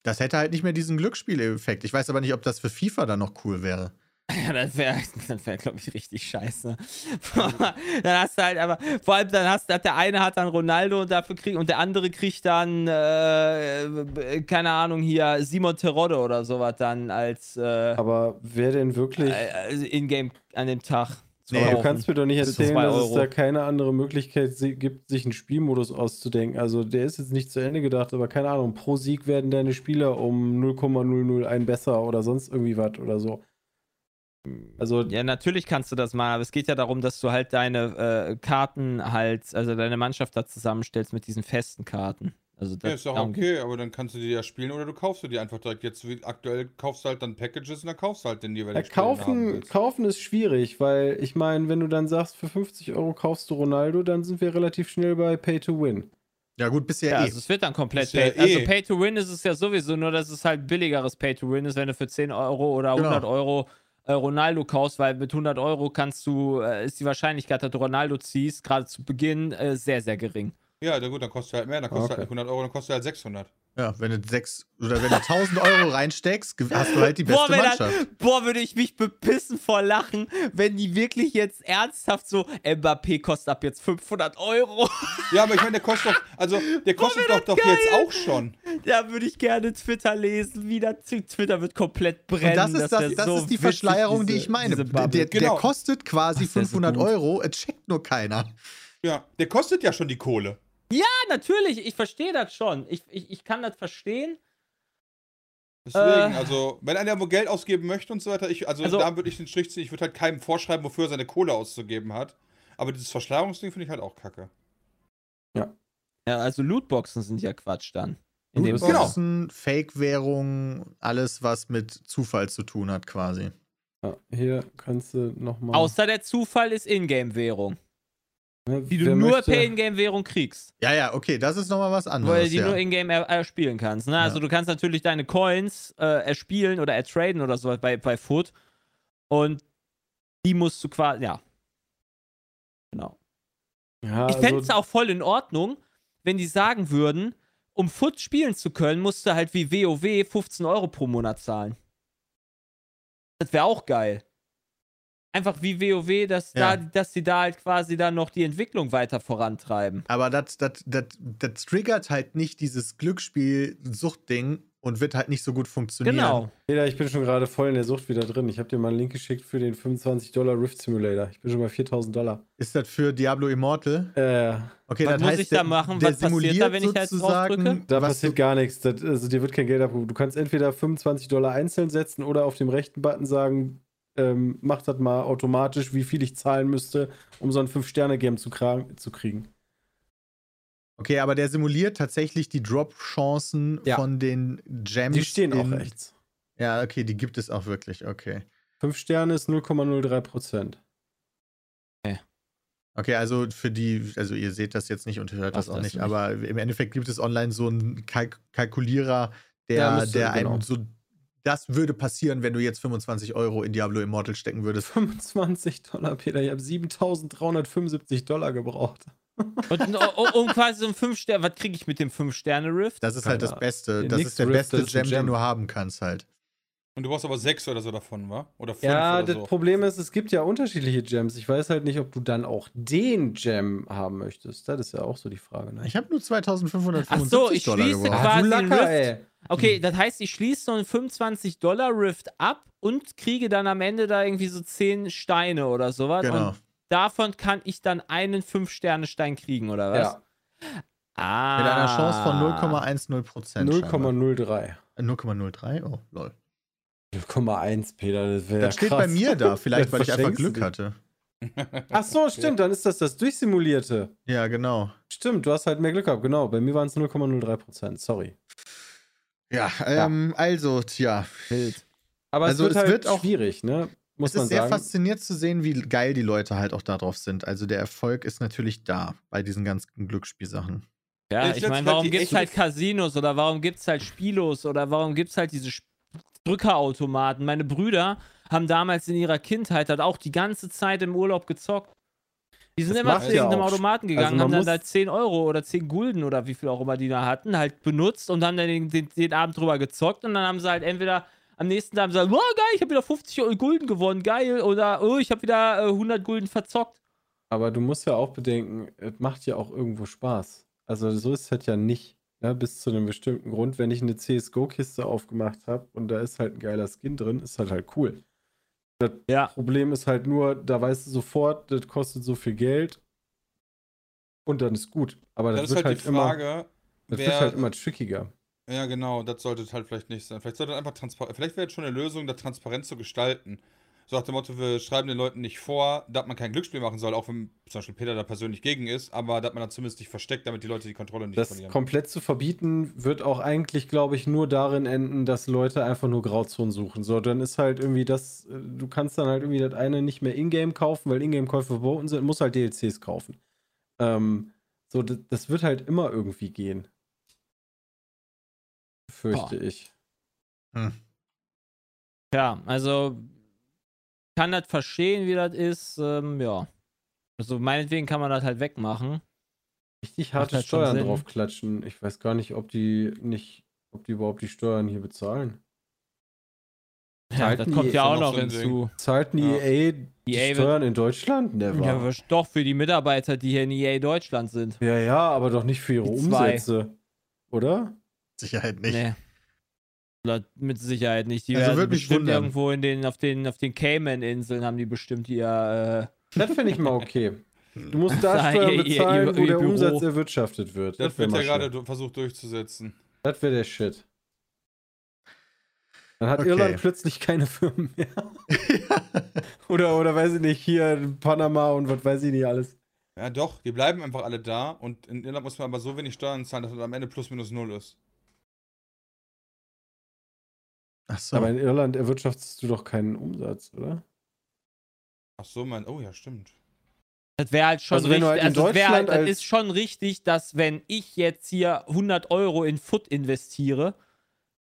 Das hätte halt nicht mehr diesen Glücksspieleffekt. Ich weiß aber nicht, ob das für FIFA dann noch cool wäre. Ja, das wäre, das wär, glaube ich, richtig scheiße. dann hast du halt aber, vor allem dann hast du, der eine hat dann Ronaldo und dafür kriegt, und der andere kriegt dann, äh, keine Ahnung, hier Simon Terodde oder sowas dann als äh, aber wer denn wirklich. äh, Ingame an dem Tag. Nee, Aber du kannst mir doch nicht erzählen, dass es da keine andere Möglichkeit gibt, sich einen Spielmodus auszudenken. Also der ist jetzt nicht zu Ende gedacht, aber keine Ahnung, pro Sieg werden deine Spieler um 0,001 besser oder sonst irgendwie was oder so. Also Ja, natürlich kannst du das machen, aber es geht ja darum, dass du halt deine äh, Karten halt, also deine Mannschaft da zusammenstellst mit diesen festen Karten. Also das Ja, ist doch darum okay, aber dann kannst du die ja spielen oder du kaufst du die einfach direkt. Jetzt wie aktuell kaufst du halt dann Packages und dann kaufst du halt den ja, jeweiligen haben kaufen, kaufen ist schwierig, weil ich meine, wenn du dann sagst, für 50 Euro kaufst du Ronaldo, dann sind wir relativ schnell bei Pay to Win. Ja, gut, bisher Ja, eh. also es wird dann komplett ja Pay. Also eh- Pay to Win ist es ja sowieso, nur dass es halt billigeres Pay to Win ist, wenn du für 10 Euro oder Genau. 100 Euro äh, Ronaldo kaufst, weil mit 100 Euro kannst du, äh, ist die Wahrscheinlichkeit, dass du Ronaldo ziehst, gerade zu Beginn, äh, sehr, sehr gering. Ja, na gut, dann kostet halt mehr, dann kostet Okay. halt nicht 100 Euro, dann kostet halt 600. Ja, wenn du sechs oder wenn du 1000 Euro reinsteckst, hast du halt die Boah, beste wenn Mannschaft. Das, boah, würde ich mich bepissen vor Lachen, wenn die wirklich jetzt ernsthaft so, Mbappé kostet ab jetzt 500 Euro. Ja, aber ich meine, der kostet doch, also der kostet doch, doch jetzt auch schon. da würde ich gerne Twitter lesen, wie das Twitter wird komplett brennen. Und das ist, das, das so ist die Verschleierung, die diese- ich meine. Der, der Genau. kostet quasi Ach, der ist so 500 gut. Euro, es checkt nur keiner. Ja, der kostet ja schon die Kohle. Ja, natürlich, ich verstehe das schon. Ich, ich, ich kann das verstehen. Deswegen, Äh. also, wenn einer wo Geld ausgeben möchte und so weiter, ich, also, Also- da würde ich den Strich ziehen, ich würde halt keinem vorschreiben, wofür er seine Kohle auszugeben hat. Aber dieses Verschleierungsding finde ich halt auch kacke. Ja, also Lootboxen sind ja Quatsch dann. In dem Lootboxen? Boxen, Fake-Währung, alles, was mit Zufall zu tun hat, quasi. Ja, hier kannst du nochmal. Außer der Zufall ist Ingame-Währung, die du nur per Ingame-Währung kriegst. Ja, ja, okay, das ist nochmal was Weil anderes. die Ja. nur in-game er erspielen kannst. Ne? Also Ja. du kannst natürlich deine Coins äh, erspielen oder ertraden oder so bei, bei Foot. Und Die musst du quasi, ja. Genau. Ja, Ich fände also, es auch voll in Ordnung, wenn die sagen würden, um Foot spielen zu können, musst du halt wie WoW 15 Euro pro Monat zahlen. Das wäre auch geil. Einfach wie WoW, dass, Ja. da, dass sie da halt quasi dann noch die Entwicklung weiter vorantreiben. Aber das, das, das, das triggert halt nicht dieses Glücksspiel-Suchtding und wird halt nicht so gut funktionieren. Genau. Peter, ich bin schon gerade voll in der Sucht wieder drin. Ich habe dir mal einen Link geschickt für den 25 Dollar Rift Simulator. Ich bin schon bei 4000 Dollar. Ist das für Diablo Immortal? Äh, Okay, Was das muss heißt, ich da machen? der Was passiert da, wenn ich da jetzt sozusagen, draufdrücke? da was passiert gar nichts. Das, also dir wird kein Geld abgehoben. Du kannst entweder 25 Dollar einzeln setzen oder auf dem rechten Button sagen, ähm, mach das mal automatisch, wie viel ich zahlen müsste, um so ein 5-Sterne-Game zu, zu kriegen. Okay, aber der simuliert tatsächlich die Drop-Chancen Ja. von den Gems. Die stehen auch rechts. Ja, okay, die gibt es auch wirklich, okay. 5 Sterne ist 0,03 Prozent. Okay, also für die, also ihr seht das jetzt nicht und hört das Ach, auch das nicht, nicht. aber im Endeffekt gibt es online so einen Kalk Kalkulierer, der, Ja, der genau. einem so, das würde passieren, wenn du jetzt 25 Euro in Diablo Immortal stecken würdest. 25 Dollar, Peter. Ich habe 7375 Dollar gebraucht. Und oh, oh, um quasi so ein 5 Sterne, was kriege ich mit dem 5 Sterne Rift? Das ist halt das Keine Beste. Ja, Das ist der Rift, beste ist Gem, Gem. den du haben kannst halt. Und du brauchst aber sechs oder so davon, wa? Oder fünf Ja, oder das so. Problem ist, es gibt ja unterschiedliche Gems. Ich weiß halt nicht, ob du dann auch den Gem haben möchtest. Das ist ja auch so die Frage. Ne? Ich habe nur 2575 Ach so, ich Dollar schließe geworfen. quasi- du den Lacker, Rift. ey. Okay, das heißt, ich schließe so einen 25 Dollar Rift ab und kriege dann am Ende da irgendwie so 10 Steine oder sowas. Genau. Und davon kann ich dann einen 5-Sterne-Stein kriegen, oder was? Ja, Ah. Mit einer Chance von 0,10 Prozent. 0,03. 0,03? Oh, lol. 0,1, Peter. Das, wär Das steht krass. bei mir da, vielleicht weil ich einfach Glück dich. hatte. Ach so, stimmt. Dann ist das das Durchsimulierte. Ja, genau. Stimmt, du hast halt mehr Glück gehabt. Genau, bei mir waren es 0,03 Prozent. Sorry. Ja, ähm, also, tja. Wild. Aber Also es wird es halt wird auch- schwierig, ne? Muss es man ist sehr sagen. fasziniert zu sehen, wie geil die Leute halt auch darauf sind. Also der Erfolg ist natürlich da bei diesen ganzen Glücksspielsachen. Ja, Ich ich meine, warum gibt es halt Casinos oder warum gibt es halt Spielos oder warum gibt es halt diese Sp- Drückerautomaten? Meine Brüder haben damals in ihrer Kindheit halt auch die ganze Zeit im Urlaub gezockt. Die sind Das immer zu irgendeinem Automaten Sp- gegangen, also haben dann da 10 Euro oder 10 Gulden oder wie viel auch immer die da hatten, halt benutzt und haben dann den, den, den Abend drüber gezockt und dann haben sie halt entweder am nächsten Tag gesagt, oh geil, ich habe wieder 50 Gulden gewonnen, geil, oder oh, ich habe wieder äh, 100 Gulden verzockt. Aber du musst ja auch bedenken, es macht ja auch irgendwo Spaß. Also so ist es halt ja nicht. Ne? Bis zu einem bestimmten Grund, wenn ich eine CSGO-Kiste aufgemacht habe und da ist halt ein geiler Skin drin, ist halt halt cool. Das Ja. Problem ist halt nur, da weißt du sofort, das kostet so viel Geld und dann ist gut. Aber das, Das ist wird halt halt, die immer, Frage, das wer, wird halt immer trickiger. Ja, genau, das sollte halt vielleicht nicht sein. Vielleicht sollte einfach transparent. Vielleicht wäre jetzt schon eine Lösung, das transparent zu gestalten. So nach dem Motto, wir schreiben den Leuten nicht vor, dass man kein Glücksspiel machen soll, auch wenn zum Beispiel Peter da persönlich gegen ist, aber dass man da zumindest nicht versteckt, damit die Leute die Kontrolle nicht Das verlieren. komplett zu verbieten, wird auch eigentlich, glaube ich, nur darin enden, dass Leute einfach nur Grauzonen suchen. So, dann ist halt irgendwie das, äh, du kannst dann halt irgendwie das eine nicht mehr Ingame kaufen, weil Ingame-Käufe verboten sind, musst halt DLCs kaufen. Ähm, so, das, das wird halt immer irgendwie gehen. Fürchte ich. Hm. Ja, also kann das verstehen, wie das ist. Ähm, ja. Also meinetwegen kann man das halt wegmachen. Richtig harte halt Steuern draufklatschen. Ich weiß gar nicht, ob die nicht, ob die überhaupt die Steuern hier bezahlen. Ja, das kommt ja schon auch noch so hinzu. Zahlten die Ja. EA die EA Steuern in Deutschland? Never. Ja, doch für die Mitarbeiter, die hier in EA Deutschland sind. Ja, ja, aber doch nicht für ihre Die zwei. Umsätze. Oder? Sicherheit nicht. Nee. Das Mit Sicherheit nicht. Die Also werden bestimmt wundern. irgendwo in den, auf den, auf den Cayman-Inseln haben die bestimmt ihr. Äh, Das finde ich mal okay. Du musst da Steuern ihr- ihr- bezahlen, ihr- wo ihr der Büro. Umsatz erwirtschaftet wird. das wär wird ja gerade schön. versucht durchzusetzen. Das wäre der Shit. Dann hat Okay. Irland plötzlich keine Firmen mehr. oder, oder weiß ich nicht, hier Panama und was weiß ich nicht alles. Ja, doch, die bleiben einfach alle da und in Irland muss man aber so wenig Steuern zahlen, dass es am Ende plus minus null ist. Ach so. Aber in Irland erwirtschaftest du doch keinen Umsatz, oder? Ach so, mein. Oh ja, stimmt. das wäre halt schon Also wenn du richtig. halt in also es wär halt, Deutschland das ist schon richtig, dass wenn ich jetzt hier 100 Euro in Foot investiere,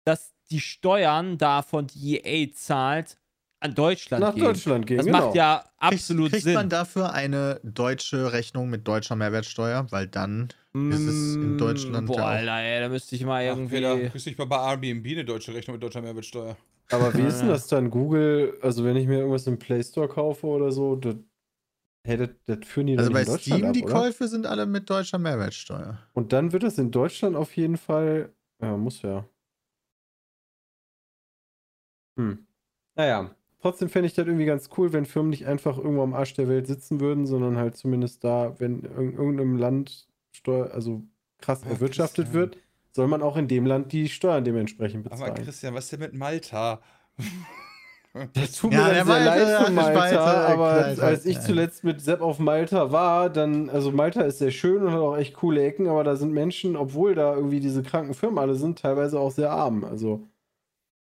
dass die Steuern davon, die EA zahlt, an Deutschland nach gehen. Deutschland gehen. Das genau. macht ja absolut kriegt, kriegt Sinn. man dafür eine deutsche Rechnung mit deutscher Mehrwertsteuer? Weil dann ist es in Mm, Deutschland Boah, Alter, ey, da müsste ich mal Ach, irgendwie. Peter, kriegst nicht mal bei Airbnb eine deutsche Rechnung mit deutscher Mehrwertsteuer. Aber wie ist denn das dann? Google, also wenn ich mir irgendwas im Play Store kaufe oder so, das, hey, das, das führen die Also doch bei in Deutschland Steam, ab, die oder? Käufe sind alle mit deutscher Mehrwertsteuer. Und dann wird das in Deutschland auf jeden Fall. Ja, muss ja. Hm. Naja, trotzdem fände ich das irgendwie ganz cool, wenn Firmen nicht einfach irgendwo am Arsch der Welt sitzen würden, sondern halt zumindest da, wenn in irgendeinem Land Steuer, also krass Ja, erwirtschaftet Christian. wird, soll man auch in dem Land die Steuern dementsprechend Aber bezahlen. Christian, was ist denn mit Malta? Das tut Ja, mir sehr Malte leid für Malta, Malta, aber Kleiner. als ich zuletzt mit Sepp auf Malta war, dann, also Malta ist sehr schön und hat auch echt coole Ecken, aber da sind Menschen, obwohl da irgendwie diese kranken Firmen alle sind, teilweise auch sehr arm. Also,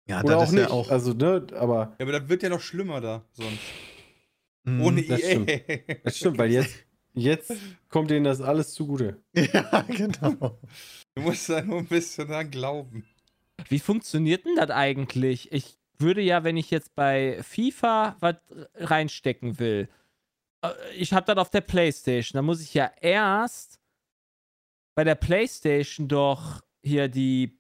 Ja, oder das auch ist nicht. ja auch. Also, ne, aber Ja, aber das wird ja noch schlimmer da sonst. Mhm. Ohne das EA. das stimmt, weil jetzt, jetzt kommt denen das alles zugute. Ja, genau. Du musst da nur ein bisschen dran glauben. Wie funktioniert denn das eigentlich? Ich würde ja, wenn ich jetzt bei FIFA was reinstecken will, äh, ich habe das auf der Playstation, dann muss ich ja erst bei der Playstation doch hier die,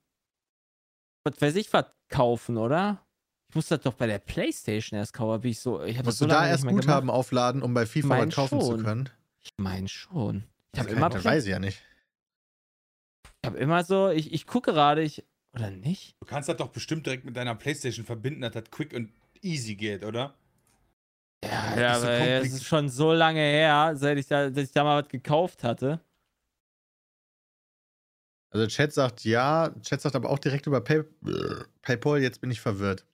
was weiß ich, was kaufen, oder? Ich muss das doch bei der Playstation erst kaufen, bin ich so, ich Musst so du da erst Guthaben gemacht. aufladen, um bei FIFA was kaufen zu schon. können? Ich meine schon. Ich habe Das immer, Play- weiß ich ja nicht. ich hab immer so, ich, ich gucke gerade, ich, oder nicht? Du kannst das doch bestimmt direkt mit deiner Playstation verbinden, dass das quick und easy geht, oder? Ja, das ja aber es ist schon so lange her, seit ich da, dass ich da mal was gekauft hatte. Also Chat sagt ja, Chat sagt aber auch direkt über Pay PayPal, jetzt bin ich verwirrt.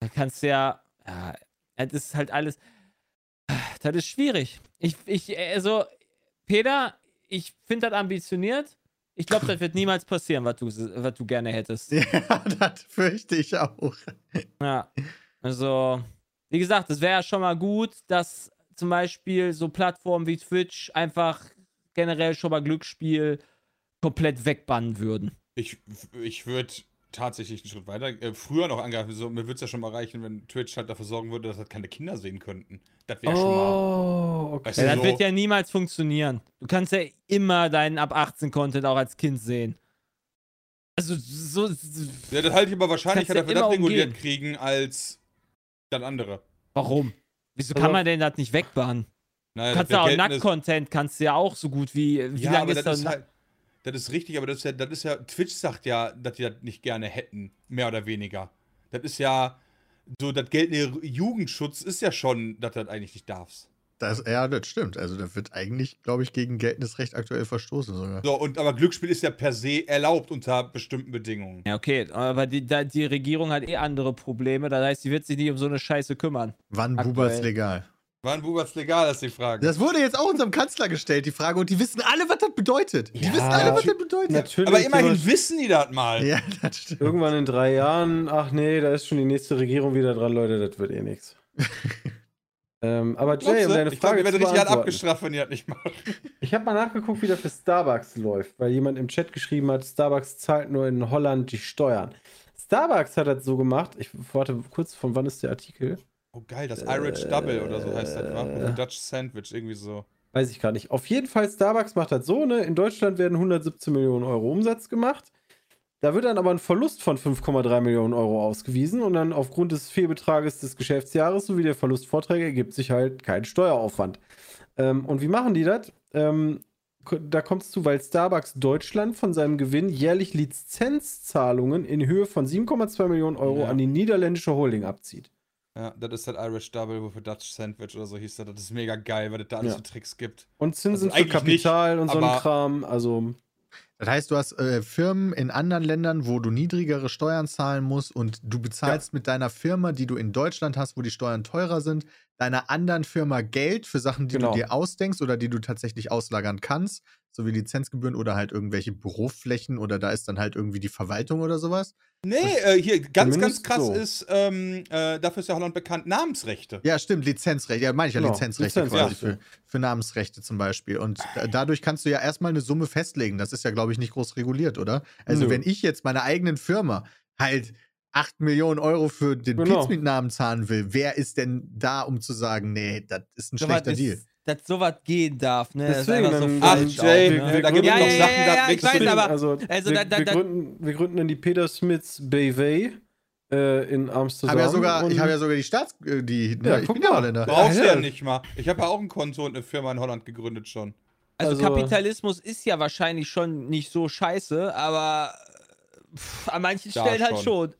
Da kannst du ja, ja, das ist halt alles, das ist schwierig. Ich, ich, also, Peter, ich finde das ambitioniert. Ich glaube, das wird niemals passieren, was du, was du gerne hättest. Ja, das fürchte ich auch. Ja, also, wie gesagt, es wäre ja schon mal gut, dass zum Beispiel so Plattformen wie Twitch einfach generell schon mal Glücksspiel komplett wegbannen würden. Ich, ich würde tatsächlich einen Schritt weiter, äh, früher noch angreifen. So, mir würde es ja schon mal reichen, wenn Twitch halt dafür sorgen würde, dass halt keine Kinder sehen könnten. Das wäre schon mal. Oh, okay. Weißt Ja, du, das so- wird ja niemals funktionieren. Du kannst ja immer deinen ab 18 Content auch als Kind sehen. Also so, so Ja, das halte ich aber wahrscheinlicher, dass wir das reguliert umgehen. kriegen, als das andere. warum? Wieso Also- kann man denn das nicht wegbannen? Naja, Du kannst ja auch Nackt-Content kannst du ja auch so gut wie wie Ja, lange aber ist das das? ist halt. Das ist richtig, aber das ist ja, das ist ja, Twitch sagt ja, dass die das nicht gerne hätten, mehr oder weniger. Das ist ja, so, das geltende Jugendschutz ist ja schon, dass du das eigentlich nicht darfst. Das, ja, das stimmt. Also da wird eigentlich, glaube ich, gegen geltendes Recht aktuell verstoßen sogar. So, und aber Glücksspiel ist ja per se erlaubt unter bestimmten Bedingungen. ja, okay, aber die, da, die Regierung hat eh andere Probleme. Das heißt, die wird sich nicht um so eine Scheiße kümmern. Wann Aktuell. Bubert's legal? Wann Bubert's legal, ist die Frage. Das wurde jetzt auch unserem Kanzler gestellt, die Frage, und die wissen alle, was das bedeutet. Die Ja, wissen alle, was das bedeutet. Natürlich. aber immerhin sowas- wissen die das mal. Ja, das stimmt. Irgendwann in drei Jahren, ach nee, da ist schon die nächste Regierung wieder dran, Leute, das wird eh nichts. ähm, aber Jay, um deine ich Frage ihr werdet zu richtig hart abgestraft, wenn ihr das nicht macht. Ich habe mal nachgeguckt, wie das für Starbucks läuft, weil jemand im Chat geschrieben hat, Starbucks zahlt nur in Holland die Steuern. Starbucks hat das so gemacht, ich warte kurz, von wann ist der Artikel? Oh geil, das Irish Double oder so heißt das, wa? Oder Dutch Sandwich, irgendwie so. Weiß ich gar nicht. Auf jeden Fall, Starbucks macht das so, ne? In Deutschland werden 117 Millionen Euro Umsatz gemacht. Da wird dann aber ein Verlust von 5,3 Millionen Euro ausgewiesen und dann aufgrund des Fehlbetrages des Geschäftsjahres sowie der Verlustvorträge ergibt sich halt kein Steueraufwand. Ähm, und wie machen die das? Ähm, da kommt es zu, weil Starbucks Deutschland von seinem Gewinn jährlich Lizenzzahlungen in Höhe von 7,2 Millionen Euro Ja. an die niederländische Holding abzieht. Ja, das ist das Irish Double für Dutch Sandwich oder so hieß das. Das ist mega geil, weil es da alles Ja. für Tricks gibt. Und Zinsen Also für eigentlich nicht, Kapital und so ein Kram. Also Das heißt, du hast äh, Firmen in anderen Ländern, wo du niedrigere Steuern zahlen musst und du bezahlst mit deiner Firma, die du in Deutschland hast, wo die Steuern teurer sind, deiner anderen Firma Geld für Sachen, die Genau. du dir ausdenkst oder die du tatsächlich auslagern kannst, sowie Lizenzgebühren oder halt irgendwelche Büroflächen oder da ist dann halt irgendwie die Verwaltung oder sowas. Nee, äh, hier, ganz, ganz krass so. ist, ähm, äh, dafür ist ja Holland bekannt, Namensrechte. Ja, stimmt, Lizenzrechte. Ja, meine ich ja Genau, Lizenzrechte quasi Lizenzrechte. für, für Namensrechte zum Beispiel. Und da, dadurch kannst du ja erstmal eine Summe festlegen. Das ist ja, glaube ich, nicht groß reguliert, oder? Also, Nö. wenn ich jetzt meiner eigenen Firma halt 8 Millionen Euro für den Genau. Pizmeet-Namen zahlen will, wer ist denn da, um zu sagen, nee, das ist ein So schlechter Deal? Dass sowas gehen darf, ne? Das ist Deswegen, einfach so Ach, Jay, auch, ne? wir da gibt es Ja, noch ja, Sachen, ja, da ja, ich weiß, aber- also, also wir, da- da- wir, gründen, wir gründen dann die Peter Smiths BV äh, in Ich Amsterdam. habe ja sogar, ich habe ja sogar die Staats, äh, die, ne, Ja, ich guck bin ja. Holländer. Brauchst du Ja, ja nicht mal. Ich habe ja auch ein Konto und eine Firma in Holland gegründet schon. Also, Also- Kapitalismus ist ja wahrscheinlich schon nicht so scheiße, aber pff, an manchen Stellen halt schon. schon. An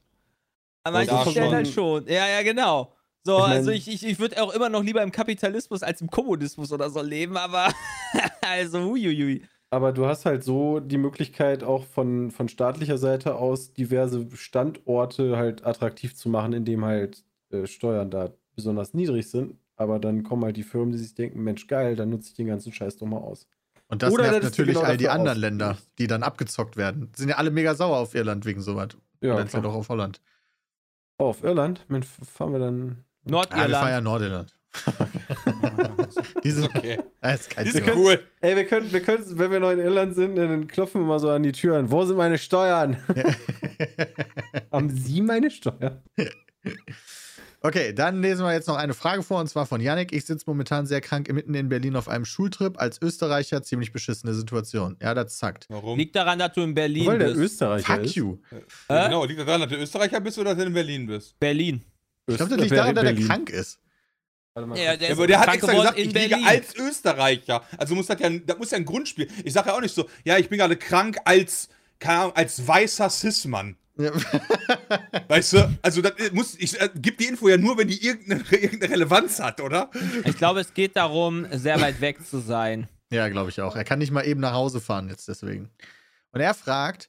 Da manchen Stellen schon. halt schon. Ja, ja, genau. So, Ich mein- also ich, ich, ich würde auch immer noch lieber im Kapitalismus als im Kommunismus oder so leben, aber also huiuiui. Aber du hast halt so die Möglichkeit, auch von, von staatlicher Seite aus diverse Standorte halt attraktiv zu machen, indem halt äh, Steuern da besonders niedrig sind. Aber dann kommen halt die Firmen, die sich denken, Mensch, geil, dann nutze ich den ganzen Scheiß doch mal aus. Und das Oder nervt natürlich genau all die anderen aus. Länder, die dann abgezockt werden. Sind ja alle mega sauer auf Irland wegen sowas. Ja, jetzt ja doch auf Holland. Oh, auf Irland? Mensch, fahren wir dann. Ja, wir fahren Nordirland. Nordirland. Diese, Okay. das ist kein Das ist Thema. cool. Ey, wir können, wir können, wenn wir noch in Irland sind, dann klopfen wir mal so an die Türen. Wo sind meine Steuern? Haben Sie meine Steuern? Okay, dann lesen wir jetzt noch eine Frage vor und zwar von Yannick. Ich sitze momentan sehr krank mitten in Berlin auf einem Schultrip. Als Österreicher ziemlich beschissene Situation. Ja, das zackt. Warum? Liegt daran, dass du in Berlin Weil der bist. Österreicher Fuck ist. you. Hä? genau, liegt daran, dass du Österreicher bist oder dass du in Berlin bist? Berlin. Ich glaube, das liegt daran, dass er krank ist. Warte mal Ja, der Ja, aber der hat extra gesagt, ich liege Berlin. als Österreicher. Also muss das ja, das muss ja ein Grundspiel. Ich sage ja auch nicht so, ja, ich bin gerade krank als, keine Ahnung, als weißer Cis-Mann. Ja. Weißt du? Also das muss, ich äh, gebe die Info ja nur, wenn die irgendeine, irgendeine Relevanz hat, oder? Ich glaube, es geht darum, sehr weit weg zu sein. Ja, glaube ich auch. Er kann nicht mal eben nach Hause fahren jetzt deswegen. Und er fragt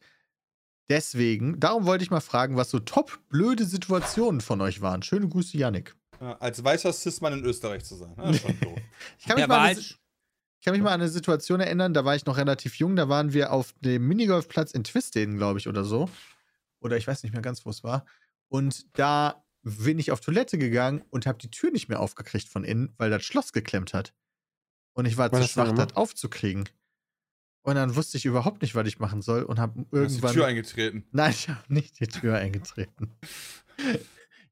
deswegen, darum wollte ich mal fragen, was so top blöde Situationen von euch waren. Schöne Grüße, Yannick. Ja, als weißer Cis-Mann in Österreich zu sein. Doof. Ich kann mich, mal war an eine, ich kann mich mal an eine Situation erinnern, da war ich noch relativ jung, da waren wir auf dem Minigolfplatz in Twisteden, glaube ich, oder so. Oder ich weiß nicht mehr ganz, wo es war. Und da bin ich auf Toilette gegangen und habe die Tür nicht mehr aufgekriegt von innen, weil das Schloss geklemmt hat. Und ich war Was zu schwach, das aufzukriegen. Und dann wusste ich überhaupt nicht, was ich machen soll und habe Du hast die irgendwann. Tür eingetreten. Nein, ich habe nicht die Tür eingetreten.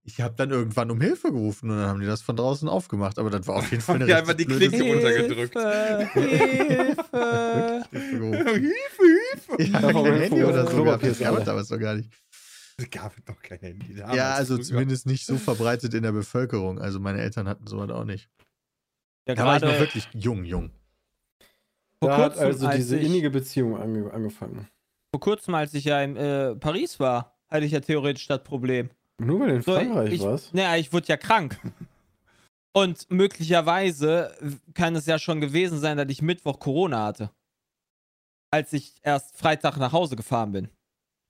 Ich habe dann irgendwann um Hilfe gerufen und dann haben die das von draußen aufgemacht. Aber das war auf jeden Fall eine die einfach richtig die Klinke runtergedrückt. Hilfe, Hilfe. Hilfe Hilfe. Ja, Einfach kein Handy Hilfe, oder so ist alle. gab es damals noch gar nicht. Es gab doch kein Handy. Ja, damals, also früher. zumindest nicht so verbreitet in der Bevölkerung. Also meine Eltern hatten sowas auch nicht. Ja, Da war ich noch wirklich jung, jung. Vor Da hat kurzem, also als diese ich- innige Beziehung ange angefangen. vor kurzem, als ich ja in äh, Paris war, hatte ich ja theoretisch das Problem. Nur weil du in So, Frankreich ich, warst? Naja, ich wurde ja krank. Und möglicherweise kann es ja schon gewesen sein, dass ich Mittwoch Corona hatte. Als ich erst Freitag nach Hause gefahren bin.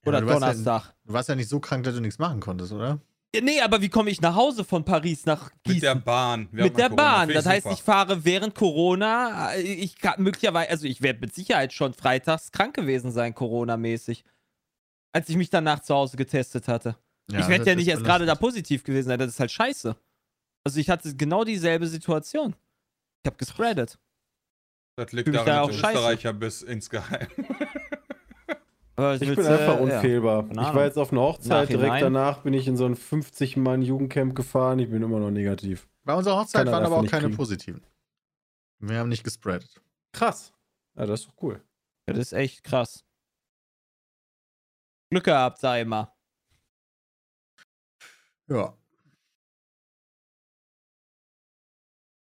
Oder aber du warst ja- Donnerstag. Du warst ja nicht so krank, dass du nichts machen konntest, oder? Ja, nee, aber wie komme ich nach Hause von Paris nach Mit der Gießen? Bahn. Mit während der Corona. Bahn. Das heißt, super. ich fahre während Corona. äh, Ich kann möglicherweise, also ich werde mit Sicherheit schon freitags krank gewesen sein, Corona-mäßig. Als ich mich danach zu Hause getestet hatte. ich werde ja nicht erst gerade da positiv gewesen sein. Das ist halt scheiße. Also ich hatte genau dieselbe Situation. Ich habe gespreadet. Das liegt Fühl daran, da dass auch du scheiße. Österreicher bist insgeheim. Ich willst bin einfach äh, ja. unfehlbar. Keine ich war jetzt auf einer Hochzeit, direkt Nachhinein. danach bin ich in so ein 50-Mann-Jugendcamp gefahren. Ich bin immer noch negativ. Bei unserer Hochzeit Keiner waren aber auch keine kriegen. positiven. Wir haben nicht gespreadet. Krass. Ja, das ist doch cool. Das ist echt krass. Glück gehabt, sei immer. Ja.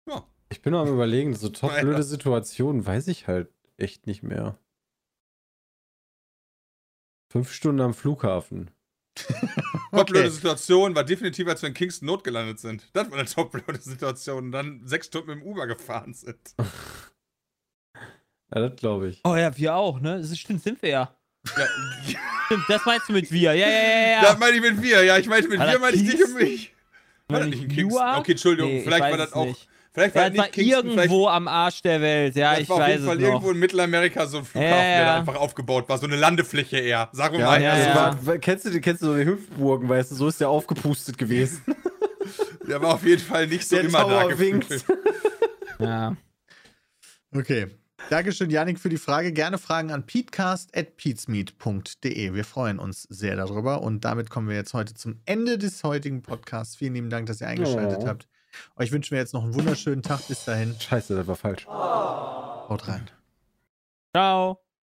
Ja. Ich bin noch am überlegen, so top blöde Situationen weiß ich halt echt nicht mehr. Fünf Stunden am Flughafen. Top-blöde Okay. Situation war definitiv, als wir in Kingston Not gelandet sind. Das war eine top-blöde Situation. Und dann sechs Stunden mit dem Uber gefahren sind. Ja, das glaube ich. Oh ja, wir auch, ne? Das ist, stimmt, sind wir ja. Ja, Stimmt, das meinst du mit wir. Ja, ja, ja, ja. Das meine ich mit wir. Ja, ich meine mit War wir, meine ich nicht Kingston? mit mich. War das nicht in Kingston? Okay, Entschuldigung. Nee, ich vielleicht war das auch. nicht. Vielleicht war Ja, das war nicht Kingston. vielleicht- irgendwo am Arsch der Welt. Ja, ich war auf weiß jeden Fall es noch. irgendwo in Mittelamerika so ein Flughafen, Ja, der ja. da einfach aufgebaut war. So eine Landefläche eher. Wir Ja, mal. ja. War, kennst, du, kennst du so die Hüpfburgen, weißt du, so ist der aufgepustet gewesen. Der war auf jeden Fall nicht so Der immer da Tower winkt. gefühlt. Ja. Okay. Dankeschön, Janik, für die Frage. Gerne Fragen an peatcast.peatsmeet.de. Wir freuen uns sehr darüber. Und damit kommen wir jetzt heute zum Ende des heutigen Podcasts. Vielen lieben Dank, dass ihr eingeschaltet oh. habt. Euch wünschen wir jetzt noch einen wunderschönen Tag. Bis dahin. Scheiße, das war falsch. Haut rein. Ciao.